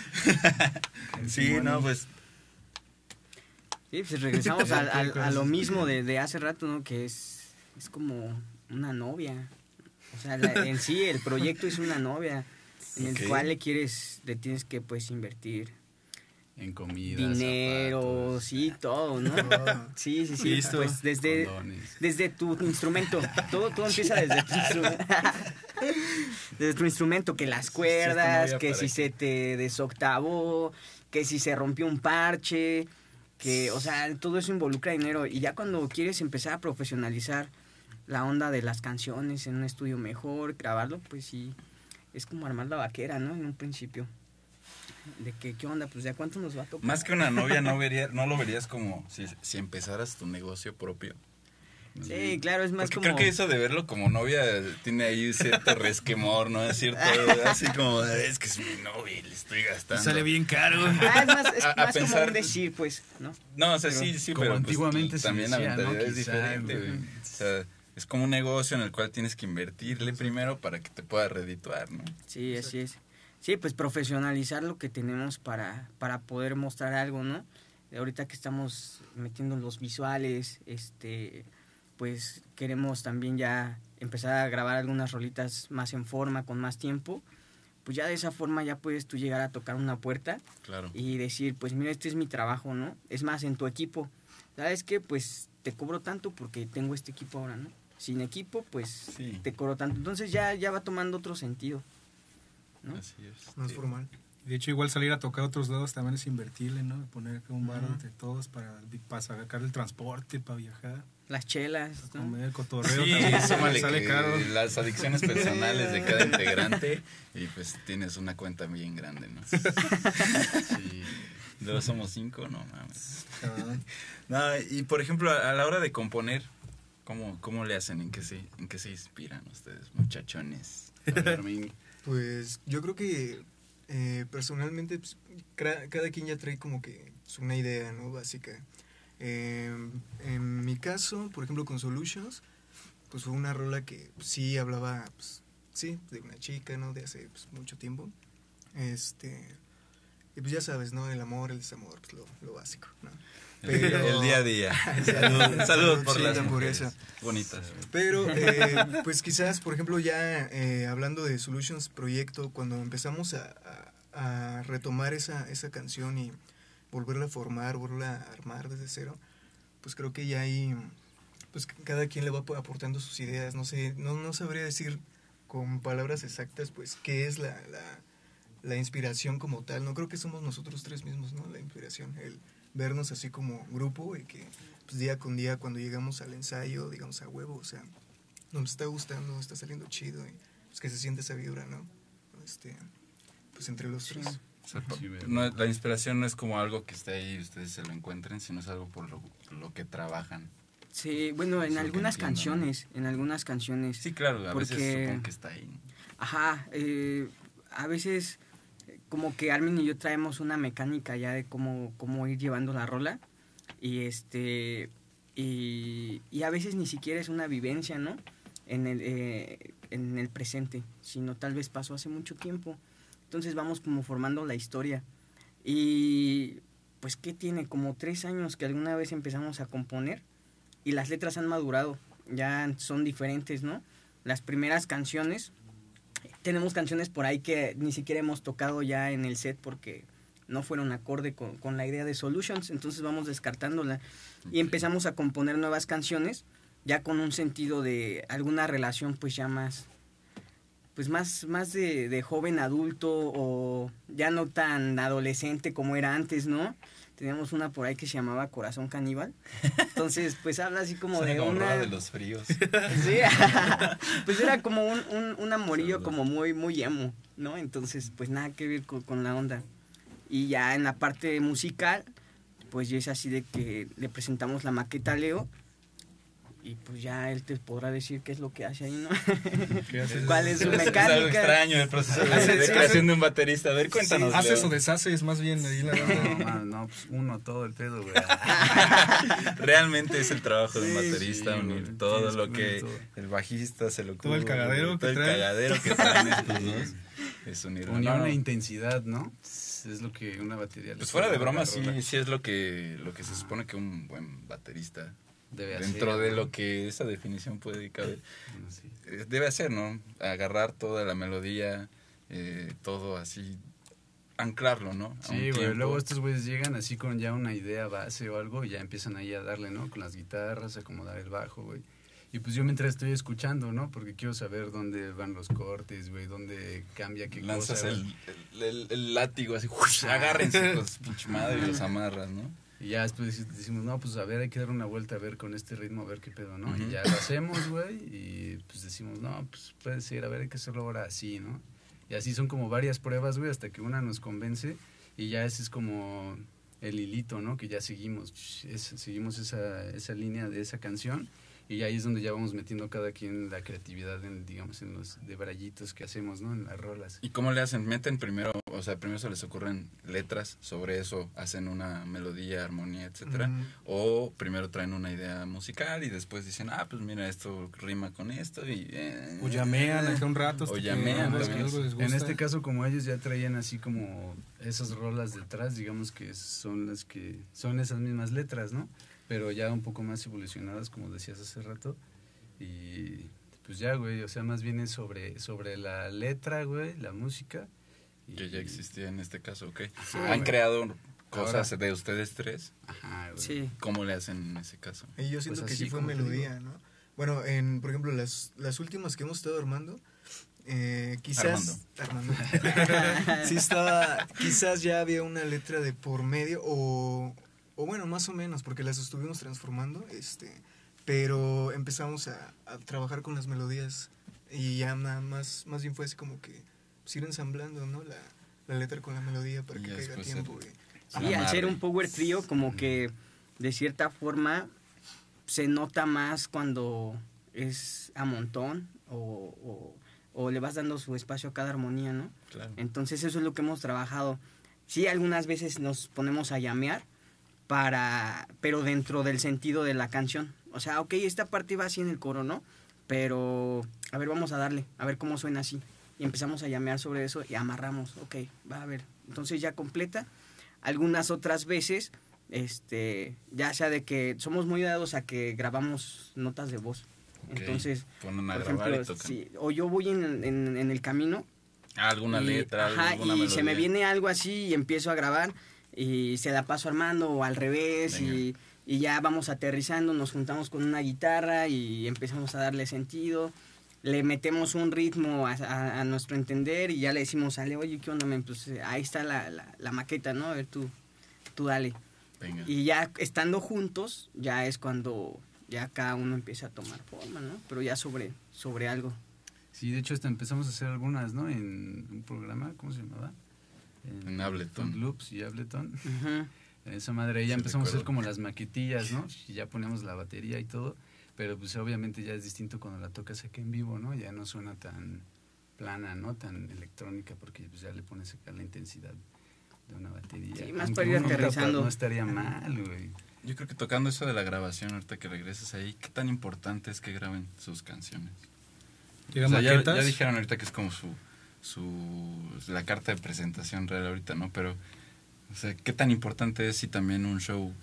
sí, no, pues... Sí, pues regresamos a, lo mismo de, de hace rato, ¿no? Que es, es como una novia. O sea, la- en sí el proyecto es una novia en el cual le quieres, le tienes que pues invertir En comida. dinero, zapatos, sí, todo, ¿no? Sí, sí, sí. Listo. Pues desde, condones. desde tu instrumento. Todo, todo empieza desde tu instrumento. desde tu instrumento, que las cuerdas, que si se te desoctavó, que si se rompió un parche, que, o sea, todo eso involucra dinero. Y ya cuando quieres empezar a profesionalizar la onda de las canciones en un estudio mejor, grabarlo, pues sí, es como armar la vaquera, ¿no? En un principio. De que, ¿qué onda? Pues ya cuánto nos va a tocar. Más que una novia, no, vería, no lo verías como si, si empezaras tu negocio propio. Sí, claro, es más Porque como... creo que eso de verlo como novia tiene ahí cierto resquemor, ¿no? Es cierto, así como, es que es mi novia y le estoy gastando. Sale bien caro. Ah, es más, es A- a más como pensar- un decir, pues, ¿no? No, o sea, Pero sí, sí, como pero pues, antiguamente se también la decía, ¿no? mentalidad es diferente, güey. O sea, es como un negocio en el cual tienes que invertirle primero para que te pueda redituar, ¿no? Sí, así es. Sí, pues profesionalizar lo que tenemos para, para poder mostrar algo, ¿no? Ahorita que estamos metiendo los visuales, este, pues queremos también ya empezar a grabar algunas rolitas más en forma, con más tiempo. Pues ya de esa forma ya puedes tú llegar a tocar una puerta Claro. y decir, pues mira, este es mi trabajo, ¿no? Es más, en tu equipo, ¿sabes qué? Pues te cobro tanto porque tengo este equipo ahora, ¿no? Sin equipo, pues Sí. te cobro tanto. Entonces ya, ya va tomando otro sentido, ¿no? Así es. Más Sí. formal. De hecho, igual salir a tocar a otros lados también es invertirle, ¿no? Poner un bar entre todos para, para sacar el transporte, para viajar, Las chelas, para ¿no? comer, cotorreo. Sí, también súmale sale que caro. las adicciones personales de cada integrante y pues tienes una cuenta bien grande, ¿no? Sí. Luego somos cinco, no mames. No, y por ejemplo, a la hora de componer, ¿cómo, cómo le hacen? ¿En qué, se, ¿En qué se inspiran ustedes, muchachones? Pues yo creo que eh, personalmente pues, cada quien ya trae como que una idea, ¿no? Básica. Eh, en mi caso, por ejemplo, con Solutions, pues fue una rola que pues, sí hablaba, pues, sí, de una chica, ¿no? De hace pues, mucho tiempo. Este, y pues ya sabes, ¿no? El amor, el desamor, pues lo, lo básico, ¿no? El, el día a día. Salud, salud por Sí, las mujeres bonitas. Pero, eh, pues quizás, por ejemplo, ya eh, hablando de Solutions Proyecto, cuando empezamos a, a- a retomar esa, esa canción y volverla a formar, volverla a armar desde cero, pues creo que ya ahí, pues cada quien le va ap- aportando sus ideas. No sé, no, no sabría decir con palabras exactas, pues, qué es la, la, la inspiración como tal. No creo que somos nosotros tres mismos, ¿no? La inspiración, el vernos así como grupo y que pues, día con día cuando llegamos al ensayo, digamos a huevo, o sea, nos está gustando, está saliendo chido y pues que se siente esa vibra, ¿no? Este, pues entre los tres. O sea, Sí, no, la inspiración no es como algo que esté ahí y ustedes se lo encuentren, sino es algo por lo, lo que trabajan. Sí, bueno, en que algunas entiendo, ¿no? canciones, en algunas canciones. Sí, claro, a veces Porque- supongo que está ahí. ¿no? Ajá, eh, a veces eh, como que Armin y yo traemos una mecánica ya de cómo, cómo ir llevando la rola y este y, y a veces ni siquiera es una vivencia, ¿no? En el, eh, en el presente, sino tal vez pasó hace mucho tiempo. Entonces vamos como formando la historia. Y pues, ¿qué tiene? Como tres años que alguna vez empezamos a componer y las letras han madurado, ya son diferentes, ¿no? Las primeras canciones, tenemos canciones por ahí que ni siquiera hemos tocado ya en el set porque no fueron acorde con, con la idea de Solutions, entonces vamos descartándola y empezamos a componer nuevas canciones ya con un sentido de alguna relación pues ya más pues más más de, de joven adulto o ya no tan adolescente como era antes, ¿no? Teníamos una por ahí que se llamaba Corazón Caníbal. Entonces, pues habla así como Suena de como una de los fríos. Sí, pues era como un, un, un amorillo como muy, muy emo, ¿no? Entonces, pues nada que ver con, con la onda. Y ya en la parte musical, pues ya es así de que le presentamos la maqueta a Leo y pues ya él te podrá decir qué es lo que hace ahí, ¿no? ¿Qué haces? ¿Cuál es su Es- Es algo mecánica? extraño el proceso de, de sí, creación de un baterista. A ver, cuéntanos. ¿Haces Leo. o deshaces más bien ahí la No, no, pues uno todo el pedo, güey. Realmente es el trabajo de un Sí, baterista, sí, unir güey, todo lo que unir todo. el bajista se lo Todo el cagadero que todo el cagadero que traen estos dos. Es unirlo. Unión No, e intensidad, ¿no? Es lo que una batería... le Pues fuera de broma, sí, sí es lo que, lo que se supone que un buen baterista, Debe dentro hacer, de ¿no? lo que esa definición puede caber, Bueno, sí. eh, debe hacer, ¿no? Agarrar toda la melodía, eh, todo así, anclarlo, ¿no? A Sí, güey. Luego estos güeyes llegan así con ya una idea base o algo y ya empiezan ahí a darle, ¿no? Con las guitarras, acomodar el bajo, güey. Y pues yo mientras estoy escuchando, ¿no? Porque quiero saber dónde van los cortes, güey, dónde cambia qué Lanzas cosa. el, güey. el, el- el látigo así, agárrense su pinche madre y los amarras, ¿no? Y ya después dec- decimos, no, pues a ver, hay que dar una vuelta a ver con este ritmo, a ver qué pedo, ¿no? Ujú. Y ya lo hacemos, güey, y pues decimos, no, pues puede ser, a ver, hay que hacerlo ahora así, ¿no? Y así son como varias pruebas, güey, hasta que una nos convence y ya ese es como el hilito, ¿no? Que ya seguimos, es- seguimos esa, esa línea de esa canción y ahí es donde ya vamos metiendo cada quien la creatividad, en, digamos, en los de brayitos que hacemos, ¿no? En las rolas. ¿Y cómo le hacen? ¿Meten primero, o sea, primero se les ocurren letras, sobre eso hacen una melodía, armonía, etcétera? Mm, O primero traen una idea musical y después dicen, ah, pues mira, esto rima con esto y... eh, O llamean acá un rato. O llamean En este caso, como ellos ya traían así como esas rolas detrás, digamos que son las que son esas mismas letras, ¿no? Pero ya un poco más evolucionadas, como decías hace rato. Y pues ya, güey, o sea, más bien es sobre, sobre la letra, güey, la música. y- Que ya existía en este caso, ¿ok? Ajá, ¿Han güey. creado cosas Ahora- de ustedes tres? Ajá, güey. Sí. ¿Cómo le hacen en ese caso? Y yo siento Pues que sí fue melodía, ¿no? Bueno, en, por ejemplo, las, las últimas que hemos estado armando, eh, quizás... Armando. sí estaba, quizás ya había una letra de por medio o, o bueno, más o menos, porque las estuvimos transformando, este, pero empezamos a, a trabajar con las melodías y ya nada más, más bien fue así como que pues, ir ensamblando, ¿no? La, la letra con la melodía para Y que caiga tiempo. y- al ser un power trio, como que de cierta forma se nota más cuando es a montón o, o- o le vas dando su espacio a cada armonía, ¿no? Claro. Entonces eso es lo que hemos trabajado. Sí, algunas veces nos ponemos a llamear, para, pero dentro del sentido de la canción. O sea, ok, esta parte va así en el coro, ¿no? Pero, a ver, vamos a darle, a ver cómo suena así. Y empezamos a llamear sobre eso y amarramos, ok, va a ver. Entonces ya completa. Algunas otras veces, este, ya sea de que somos muy dados a que grabamos notas de voz. Ok. Entonces, Ponen a por ejemplo, sí, o yo voy en, en- en el camino Ah, alguna y, letra, ajá, alguna y se me melodía. viene algo así y empiezo a grabar y se la paso Armando o al revés y, y ya vamos aterrizando, nos juntamos con una guitarra y empezamos a darle sentido. Le metemos un ritmo a, a- a nuestro entender y ya le decimos, Ale, oye, ¿qué onda, men? Pues eh, ahí está la, la, la maqueta, ¿no? A ver, tú, tú dale. Venga. Y ya estando juntos, ya es cuando ya cada uno empieza a tomar forma, ¿no? Pero ya sobre, sobre algo. Sí, de hecho hasta empezamos a hacer algunas, ¿no? En un programa, ¿cómo se llamaba? En Ableton. Fruit Loops y Ableton. Ujú. En esa madre ya Sí, empezamos a hacer como las maquetillas, ¿no? Y ya poníamos la batería y todo. Pero pues obviamente ya es distinto cuando la tocas aquí en vivo, ¿no? Ya no suena tan plana, ¿no? Tan electrónica porque pues ya le pones acá la intensidad de una batería. Sí, más Aunque para ir aterrizando. No estaría mal, güey. Yo creo que tocando eso de la grabación, ahorita que regreses ahí, ¿qué tan importante es que graben sus canciones? Llegan O sea, ya, maquetas. ya dijeron ahorita que es como su, su la carta de presentación real ahorita, ¿no? Pero, o sea, ¿qué tan importante es si también un show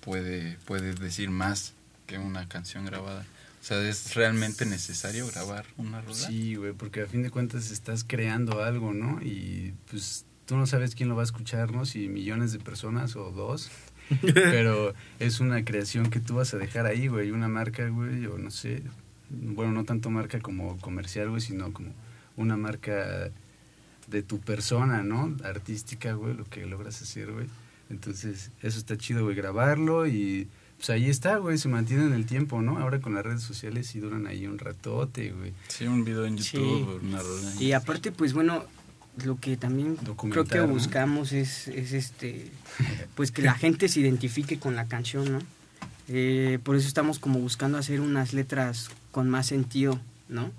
puede, puede decir más que una canción grabada? O sea, ¿es realmente necesario grabar una rola? Sí, güey, porque a fin de cuentas estás creando algo, ¿no? Y pues tú no sabes quién lo va a escuchar, ¿no? Si millones de personas o dos. Pero es una creación que tú vas a dejar ahí, güey. Una marca, güey, o no sé. Bueno, no tanto marca como comercial, güey, sino como una marca de tu persona, ¿no? Artística, güey, lo que logras hacer, güey. Entonces, eso está chido, güey, grabarlo y pues ahí está, güey, se mantiene en el tiempo, ¿no? Ahora con las redes sociales sí duran ahí un ratote, güey. Sí, un video en Sí. YouTube, una rola. Y aparte, pues bueno, lo que también creo que ¿no? buscamos es, es este, pues que la gente se identifique con la canción, ¿no? Eh, por eso estamos como buscando hacer unas letras con más sentido, ¿no?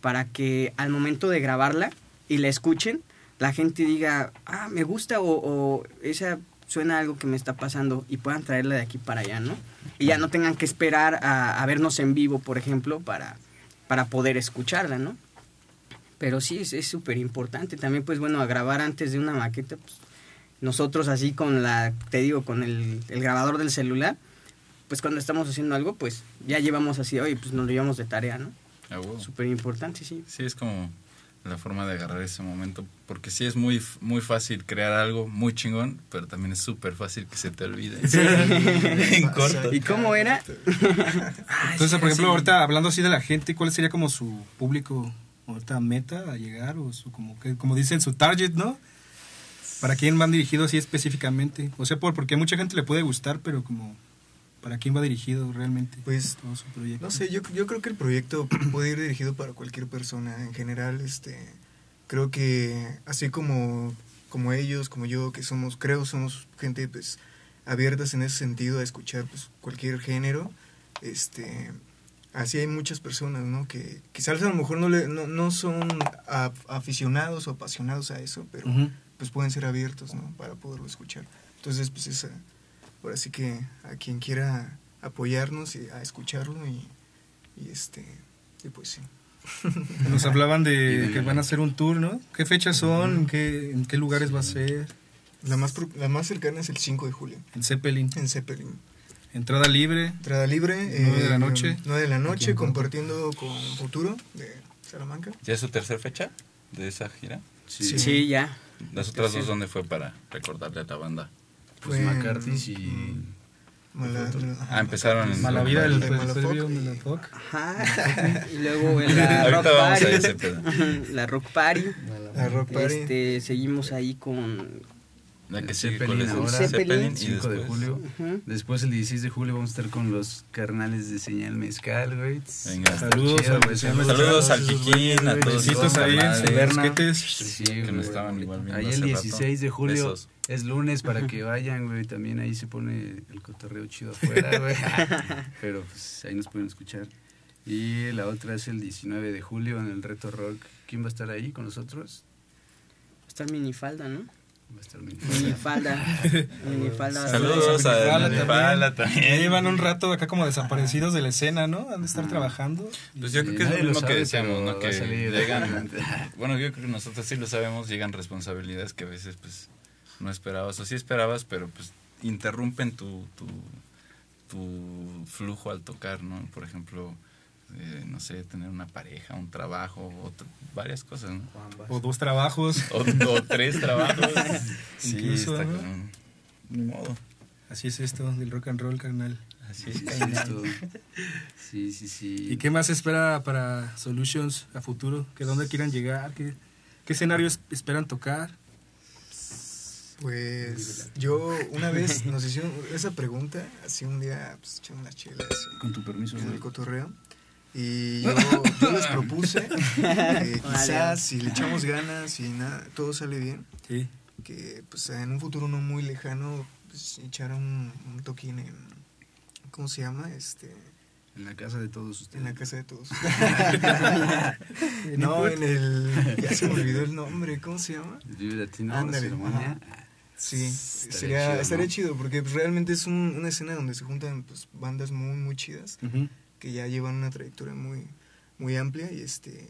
Para que al momento de grabarla y la escuchen, la gente diga, ah, me gusta o, esa suena algo que me está pasando y puedan traerla de aquí para allá, ¿no? Y ya no tengan que esperar a, vernos en vivo, por ejemplo, para, para poder escucharla, ¿no? Pero sí, es es súper importante. También, pues bueno, a grabar antes de una maqueta, pues, nosotros así con la, te digo, con el, el grabador del celular, pues cuando estamos haciendo algo, pues ya llevamos así, oye, pues nos lo llevamos de tarea, ¿no? Ah, huevo. Súper importante, sí. Sí, es como la forma de agarrar ese momento, porque sí es muy muy fácil crear algo muy chingón, pero también es súper fácil que se te olvide. en corto. ¿Y cómo era? Entonces, por ejemplo, ahorita hablando así de la gente, ¿cuál sería como su público ahorita meta a llegar o su como que como dicen su target, ¿no? ¿Para quién van dirigidos así específicamente? O sea, por porque a mucha gente le puede gustar, pero como ¿para quién va dirigido realmente? Pues, todo su proyecto. No sé, yo, yo creo que el proyecto puede ir dirigido para cualquier persona. En general, este, creo que así como, como ellos, como yo, que somos, creo, somos gente pues abiertas en ese sentido a escuchar pues cualquier género, este, así hay muchas personas, ¿no? Que quizás a lo mejor no, le, no, no son a- aficionados o apasionados a eso, pero pues pueden ser abiertos, ¿no? Para poderlo escuchar. Entonces, pues esa, ahora sí que a quien quiera apoyarnos y a escucharlo y, y este, y pues sí. Nos hablaban de que van a hacer un tour, ¿no? ¿Qué fechas son? ¿En qué, en qué lugares va a ser? La más, pro- la más cercana es el 5 de julio, En Zeppelin. en Zeppelin. Entrada libre. Entrada libre. Nueve de la noche. 9 de la noche, compartiendo con Futuro de Salamanca. ¿Ya es su tercera fecha de esa gira? Sí. Sí, ya. Las otras dos, ¿dónde fue para recordarle a la banda? Pues McCarthy's y... mm, Mala- Ah, empezaron en... Mala vida del de Malafoc. Ajá. y luego en la Ahorita Rock vamos a Party. ese pedo. la Rock Party. La Rock Party. Este, seguimos ahí con La que El sigue Zeppelin ¿cuál es? ahora. Zeppelin. y 5 de después- julio. Ujú. Después el 16 de julio vamos a estar con los carnales de Señal Mezcal, güey. Venga. Saludos chido, al güey. Señal Saludos al Kikín, a todos Besitos ahí en Berna. Sí, que nos estaban igual viendo Ahí el rato. 16 de julio Besos. Es lunes para que vayan, güey. También ahí se pone el cotorreo chido afuera, güey. Pero pues ahí nos pueden escuchar. Y la otra es el 19 de julio en el Reto Rock. ¿Quién va a estar ahí con nosotros? está el minifalda, ¿no? Va a estar mi Minifalda. minifalda. Saludos a Fala también. también. Llevan un rato acá como desaparecidos de la escena, ¿no? Han de estar trabajando. Pues yo creo que es lo mismo que decíamos, ¿no? va Que a llegan... Bueno, yo creo que nosotros sí lo sabemos, llegan responsabilidades que a veces pues no esperabas, o sí esperabas, pero pues interrumpen tu, tu, tu flujo al tocar, ¿no? Por ejemplo, eh, no sé, tener una pareja, un trabajo, otro- varias cosas, ¿no? O dos trabajos. O, o tres trabajos. sí, Incluso, está ¿no? Ni modo. Así es esto del rock and roll, carnal. Así es. Esto- sí, sí, sí. ¿Y qué más espera para Solutions a futuro? ¿Que dónde quieran llegar? ¿Qué, qué escenarios esperan tocar? Pues yo una vez nos hicieron esa pregunta, así un día pues echando unas chelas Con tu permiso, en el cotorreo. Y yo, yo les propuse que quizás si le echamos ganas y nada, todo sale bien, Sí. que pues en un futuro no muy lejano pues, echar un, un toquín en, ¿cómo se llama? Este, En la casa de todos ustedes. en la casa de todos. no, en el, ya se me olvidó el nombre, ¿cómo se llama? Vive Latino, la Ándale, ceremonia. Sí, Estaría sería, chido, estaría ¿no? chido porque pues, realmente es un- una escena donde se juntan pues, bandas muy muy chidas Ujú. que ya llevan una trayectoria muy muy amplia y este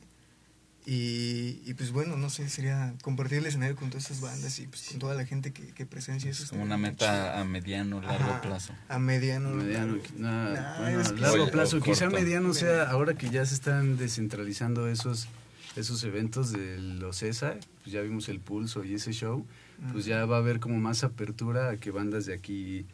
y, y, pues bueno no sé sería compartir el escenario con todas esas bandas y pues con toda la gente que, que presencia eso Es como una meta a mediano, chido. largo Ajá, plazo. a mediano, Mediano, largo. no, Nah, bueno, es que- largo Oye, plazo, o quizá corto. mediano sea ahora que ya se están descentralizando esos esos eventos de los ESA, pues ya vimos el pulso y ese show, pues ya va a haber como más apertura a que bandas de aquí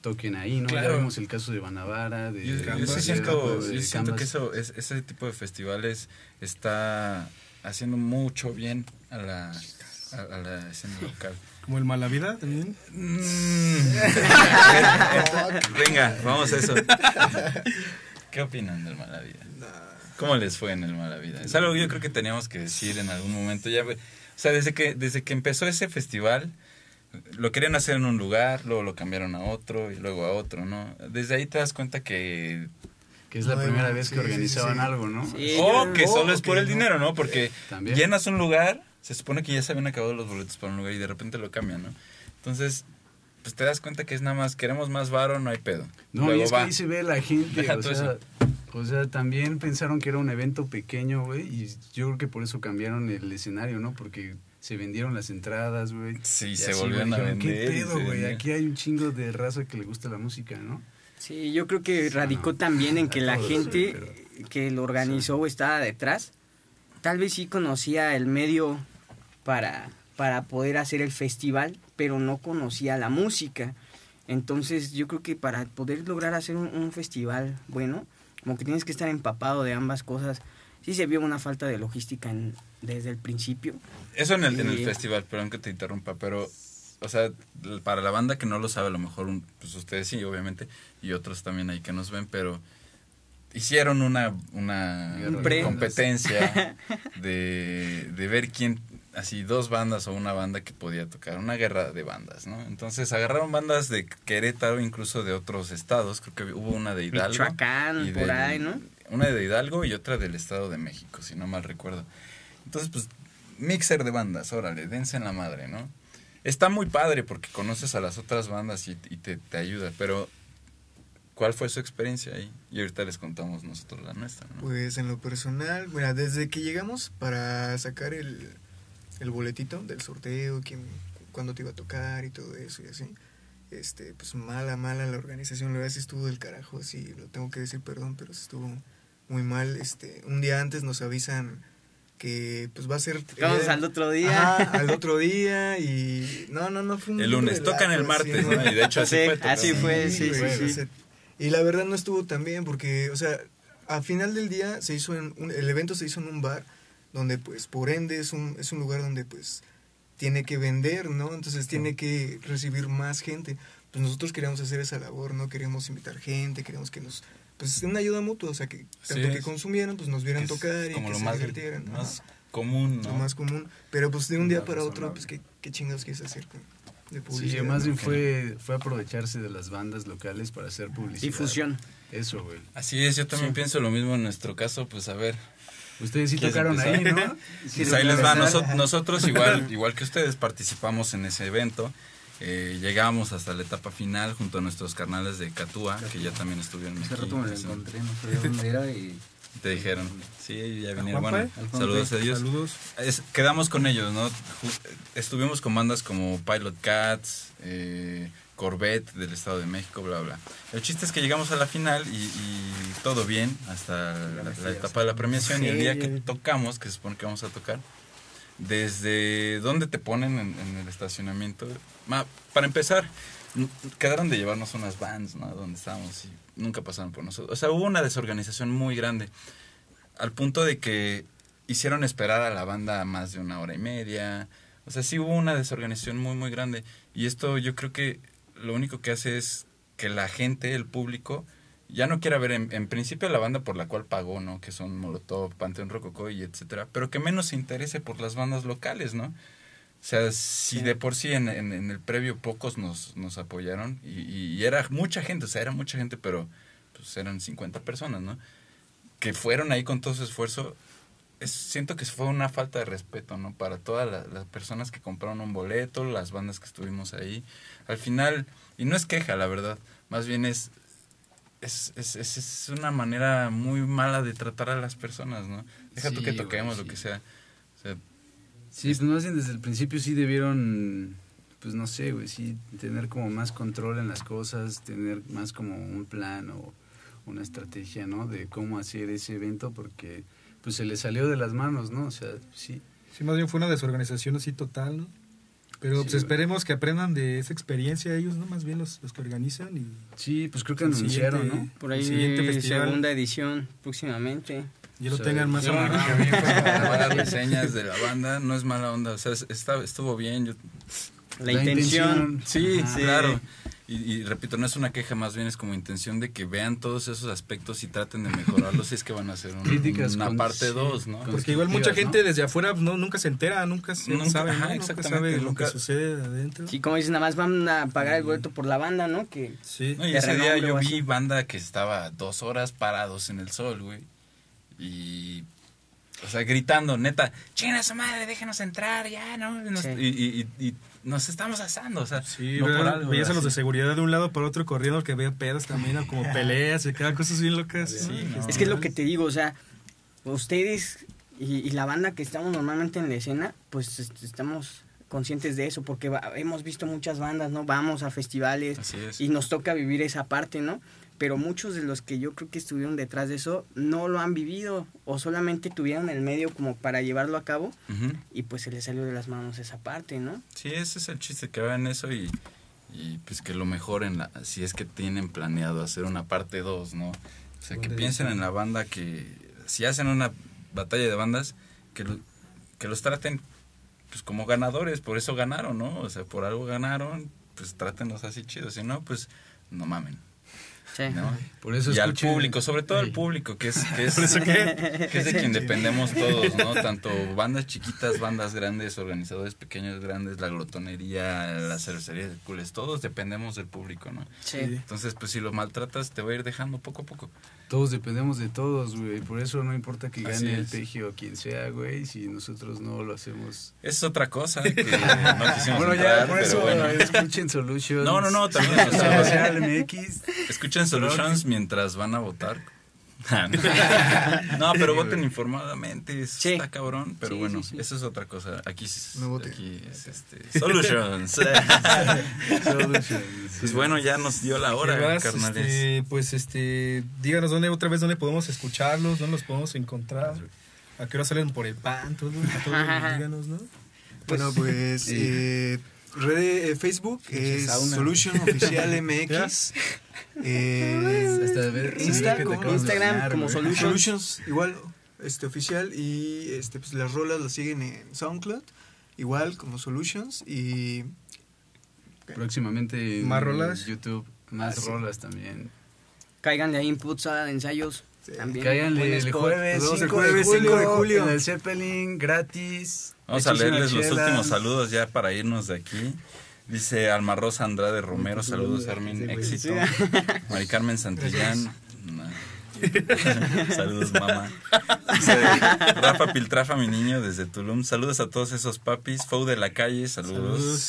toquen ahí, ¿no? Claro. Ya vimos el caso de Banavara, de Yo, Canvas, siento, de yo siento que eso, es, ese tipo de festivales está haciendo mucho bien a la, a, a la escena local. Como el Malavida también. Venga, vamos a eso. ¿Qué opinan del Malavida? ¿Cómo les fue en el Malavida? Es algo que yo creo que teníamos que decir en algún momento. Ya, sea, desde que, desde que empezó ese festival, lo querían hacer en un lugar, luego lo cambiaron a otro y luego a otro, ¿no? Desde ahí te das cuenta que... Que es la primera vez sí, que sí, organizaban sí. algo, ¿no? Sí, o que o solo es por el no. dinero, ¿no? Porque También. llenas un lugar, se supone que ya se habían acabado los boletos para un lugar y de repente lo cambian, ¿no? Entonces, pues te das cuenta que es nada más, queremos más varo, no hay pedo. No, Luego y es que ahí se ve la gente, Deja o todo sea, o sea, también pensaron que era un evento pequeño, güey, y yo creo que por eso cambiaron el escenario, ¿no? Porque se vendieron las entradas, güey. Sí, Y se así, volvieron güey, a dijeron, vender. ¿Qué pedo, güey? Aquí hay un chingo de raza que le gusta la música, ¿no? Sí, yo creo que radicó no. también en que la todos, gente pero- que lo organizó o estaba detrás, tal vez sí conocía el medio para, para poder hacer el festival, pero no conocía la música. Entonces yo creo que para poder lograr hacer un, un festival bueno, como que tienes que estar empapado de ambas cosas. Sí se vio una falta de logística en- desde el principio. Eso en el, en el festival, perdón que te interrumpa, pero, o sea, para la banda que no lo sabe, a lo mejor, un- pues ustedes sí, obviamente, y otros también ahí que nos ven, pero hicieron una, una competencia de, de ver quién, así, dos bandas o una banda que podía tocar, una guerra de bandas, ¿no? Entonces agarraron bandas de Querétaro, incluso de otros estados, creo que hubo una de Hidalgo. Michoacán, y por ahí, ¿no? Una de Hidalgo y otra del Estado de México, si no mal recuerdo. Entonces, pues, mixer de bandas, órale, dense en la madre, ¿no? Está muy padre porque conoces a las otras bandas y, y te, te ayuda, pero ¿cuál fue su experiencia ahí? Y ahorita les contamos nosotros la nuestra, ¿no? Pues en lo personal, mira, desde que llegamos para sacar el, el boletito del sorteo, quién, cuándo te iba a tocar y todo eso y así, este, pues mala, mala la organización, la verdad sí estuvo del carajo, sí, lo tengo que decir, perdón, pero sí estuvo muy mal, este, un día antes nos avisan que pues va a ser... Vamos eh, al otro día. Ajá, al otro día y... No, no, no fue un El lunes, tocan el así, martes, ¿no? ¿no? Y de hecho así Sí, fue. así fue, sí, güey, sí, o sí. sea, y la verdad no estuvo tan bien porque, o sea, a final del día se hizo en un- el evento se hizo en un bar donde pues por ende es un, es un lugar donde pues tiene que vender, ¿no? Entonces tiene que recibir más gente. Pues nosotros queríamos hacer esa labor, ¿no? Queríamos invitar gente, queríamos que nos pues una ayuda mutua, o sea, que tanto Sí, que es- consumieran, pues nos vieran es tocar y como que lo se más, divirtieran. ¿no? más común, Lo ¿no? más común. Pero pues de un día para otro, pues qué, qué chingados quieres hacer con, de Sí, publicidad. más bien fue, fue aprovecharse de las bandas locales para hacer publicidad. Difusión. Eso, güey. Así es, yo también pienso lo mismo en nuestro caso, pues a ver, Ustedes sí ¿Quieres tocaron ahí? ¿no? Pues ahí les va. Noso- nosotros igual, igual que ustedes participamos en ese evento. Eh, llegamos hasta la etapa final junto a nuestros carnales de Catúa, que ya también estuvieron Hace aquí. rato me lo encontré, no sabía dónde era y... Te dijeron. Sí, ya vinieron. Bueno, saludos a ellos. Saludos. Es- quedamos con ellos, ¿no? Estuvimos con bandas como Pilot Cats, eh, Corvette del Estado de México, bla, bla. El chiste es que llegamos a la final y, y todo bien hasta la, la etapa de la premiación y el día que tocamos, que se supone que vamos a tocar, desde dónde te ponen en, en el estacionamiento. Ma, para empezar, quedaron de llevarnos unas vans, ¿no? Donde estábamos y nunca pasaron por nosotros. O sea, hubo una desorganización muy grande al punto de que hicieron esperar a la banda más de una hora y media. O sea, sí hubo una desorganización muy, muy grande. Y esto yo creo que lo único que hace es que la gente, el público, ya no quiera ver en, en principio la banda por la cual pagó, ¿no? Que son Molotov, Panteón Rococó y etcétera. Pero que menos se interese por las bandas locales, ¿no? O sea, si de por sí en, en- en el previo pocos nos, nos apoyaron y, y era mucha gente, o sea, era mucha gente, pero pues eran 50 personas, ¿no? Que fueron ahí con todo su esfuerzo. Es, siento que fue una falta de respeto, ¿no? Para todas la- las personas que compraron un boleto, las bandas que estuvimos ahí. Al final, y no es queja, la verdad, más bien es, es, es, es, es una manera muy mala de tratar a las personas, ¿no? Deja tú Sí, que güey, toquemos lo sí. que sea. O sea, Sí, pues más bien desde el principio sí debieron, pues no sé, güey, sí, tener como más control en las cosas, tener más como un plan o una estrategia, ¿no? De cómo hacer ese evento porque pues se les salió de las manos, ¿no? O sea, sí. Sí, más bien fue una desorganización así total, ¿no? Pero Sí, pues esperemos que aprendan de esa experiencia ellos, ¿no? Más bien los, los que organizan y... Sí, pues creo que anunciaron, ¿no? Por ahí siguiente festival. segunda edición próximamente. Ya lo Sí. tengan más amarrado. vi malas reseñas de la banda, no es mala onda, o sea, es- está, estuvo bien. Yo, La, La intención. intención. sí, Ajá. claro. Y, y repito, no es una queja, más bien es como intención de que vean todos esos aspectos y traten de mejorarlos si es que van a hacer un- Críticas una con- parte sí, 2, ¿no? Porque igual mucha gente desde afuera pues, no, nunca se entera, nunca se Nunca, sabe, ¿no? ajá, Nunca exactamente, sabe lo nunca- que sucede de adentro. Sí, como dices, nada más van a pagar el boleto por la banda, ¿no? Que Sí. No, y de ese día yo vi así. banda que estaba dos horas parados en el sol, güey. Y. O sea, gritando, neta, chinga su madre, déjenos entrar, ya, ¿no? Nos- Sí. y- y- y nos estamos asando, o sea, Sí, no por algo. veías a los de seguridad de un lado para otro corriendo que veía pedas también, como peleas y cada cosas bien locas. Sí, ¿no? no. Es que es lo que te digo, o sea, ustedes y, y la banda que estamos normalmente en la escena, pues est- estamos conscientes de eso, porque va- hemos visto muchas bandas, ¿no? Vamos a festivales y nos toca vivir esa parte, ¿no? Pero muchos de los que yo creo que estuvieron detrás de eso no lo han vivido o solamente tuvieron el medio como para llevarlo a cabo y pues se les salió de las manos esa parte, ¿no? Sí, ese es el chiste, que vean eso y, y pues que lo mejoren la, si es que tienen planeado hacer una parte 2, ¿no? O sea, que piensen en la banda que si hacen una batalla de bandas, que, lo- que los traten pues como ganadores, por eso ganaron, ¿no? O sea, por algo ganaron, pues trátenlos así chidos, si no, pues no mamen, Sí. ¿no? Por eso y al escuchen- público, sobre todo al público, que es, que es, que es de quien dependemos todos, ¿no? Tanto bandas chiquitas, bandas grandes, organizadores pequeños, grandes, la glotonería, la cervecería de cules, todos dependemos del público, ¿no? Sí. Entonces, pues si lo maltratas, te va a ir dejando poco a poco. Todos dependemos de todos, güey. Por eso no importa que gane el. Peje o quien sea, güey, si nosotros no lo hacemos. Esa es otra cosa que no quisimos Bueno, entrar, ya, por eso bueno. escuchen Solutions. No, no, no, también, o sea, Social MX. Escuchen Solutions mientras van a votar. no, pero voten informadamente, eso Sí. está cabrón, pero Sí, bueno, sí, sí. eso es otra cosa. Aquí, es- No aquí es este, Solutions. Solutions. pues bueno, ya nos dio la hora, ¿Qué más? carnales. Este, pues este, díganos dónde otra vez dónde podemos escucharlos, dónde los podemos encontrar. ¿A qué hora salen por el pan? Todo, a todos, díganos, ¿no? Bueno, pues eh, red, eh, Facebook es sauna. Solution Oficial MX. Eh, Hasta ver, Insta, que te como- acabas de Instagram, como. Solutions. Solutions, igual, este oficial. Y este pues las rolas las siguen en SoundCloud, igual como Solutions. Y Próximamente en ¿Más rolas? YouTube, más Ah, sí. rolas también. Cáiganle ahí input, sala de ensayos. Sí. También. Cáiganle el jueves, Nos vemos el 5 de jueves, julio, 5 de julio. en el Zeppelin, gratis. Vamos a leerles los últimos saludos ya para irnos de aquí. Dice Alma Rosa Andrade Romero, saludos Armin, éxito. Mari Carmen Santillán, saludos mamá. Dice Rafa Piltrafa, mi niño, desde Tulum, saludos a todos esos papis. Fou de la calle, saludos. Saludos.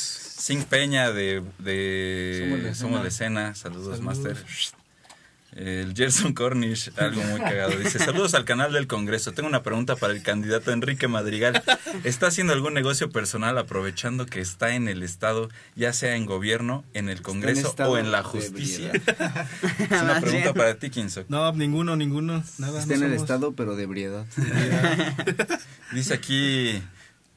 Sin Peña de, de Somos la Escena. la Escena, saludos, Saludos. Master. El Gerson Cornish, algo muy cagado. Dice, saludos al canal del Congreso. Tengo una pregunta para el candidato Enrique Madrigal. ¿Está haciendo algún negocio personal aprovechando que está en el Estado, ya sea en gobierno, en el Congreso o en la justicia? es una pregunta para ti, Kinso. No, ninguno, ninguno. Nada. Está no en el estado, pero de ebriedad. Dice aquí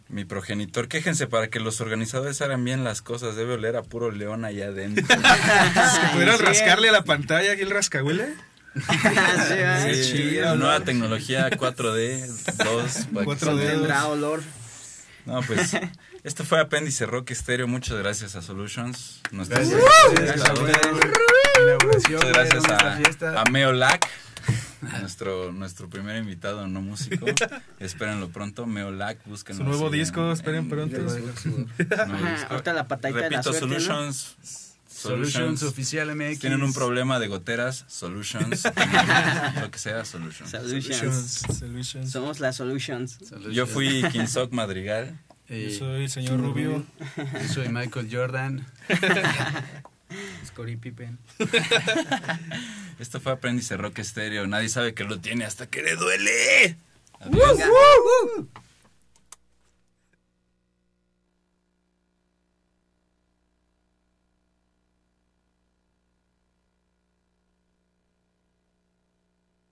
mi progenitor, quéjense para que los organizadores hagan bien las cosas. Debe oler a puro león allá adentro. Si pudieran rascarle a la pantalla aquí el rascahuele. Sí. Sí, chido, nueva ¿no? tecnología 4D, 2, para que 4D. salga. Tendrá olor. No, pues esto fue Apéndice Rock Estéreo. Muchas gracias a Solutions. Gracias. Gracias a ustedes. Inauguración, Muchas gracias a, a Meo Lac, nuestro, nuestro primer invitado no músico. Espérenlo pronto. Meo Lac, búsquenlo. Su nuevo disco, en- esperen en- pronto. Ajá, ahorita la patadita de la Repito, suerte, ¿no? Solutions. Solutions Oficial MX. Tienen un problema de goteras, Solutions. lo que sea, Solutions. Solutions. Solutions. Somos las solutions. Solutions. Yo fui Kinsock Madrigal. Eh, Yo soy el señor Rubio. yo soy Michael Jordan. Scottie Pippen. Esto fue Apéndice Rock Estéreo. Nadie sabe que lo tiene hasta que le duele.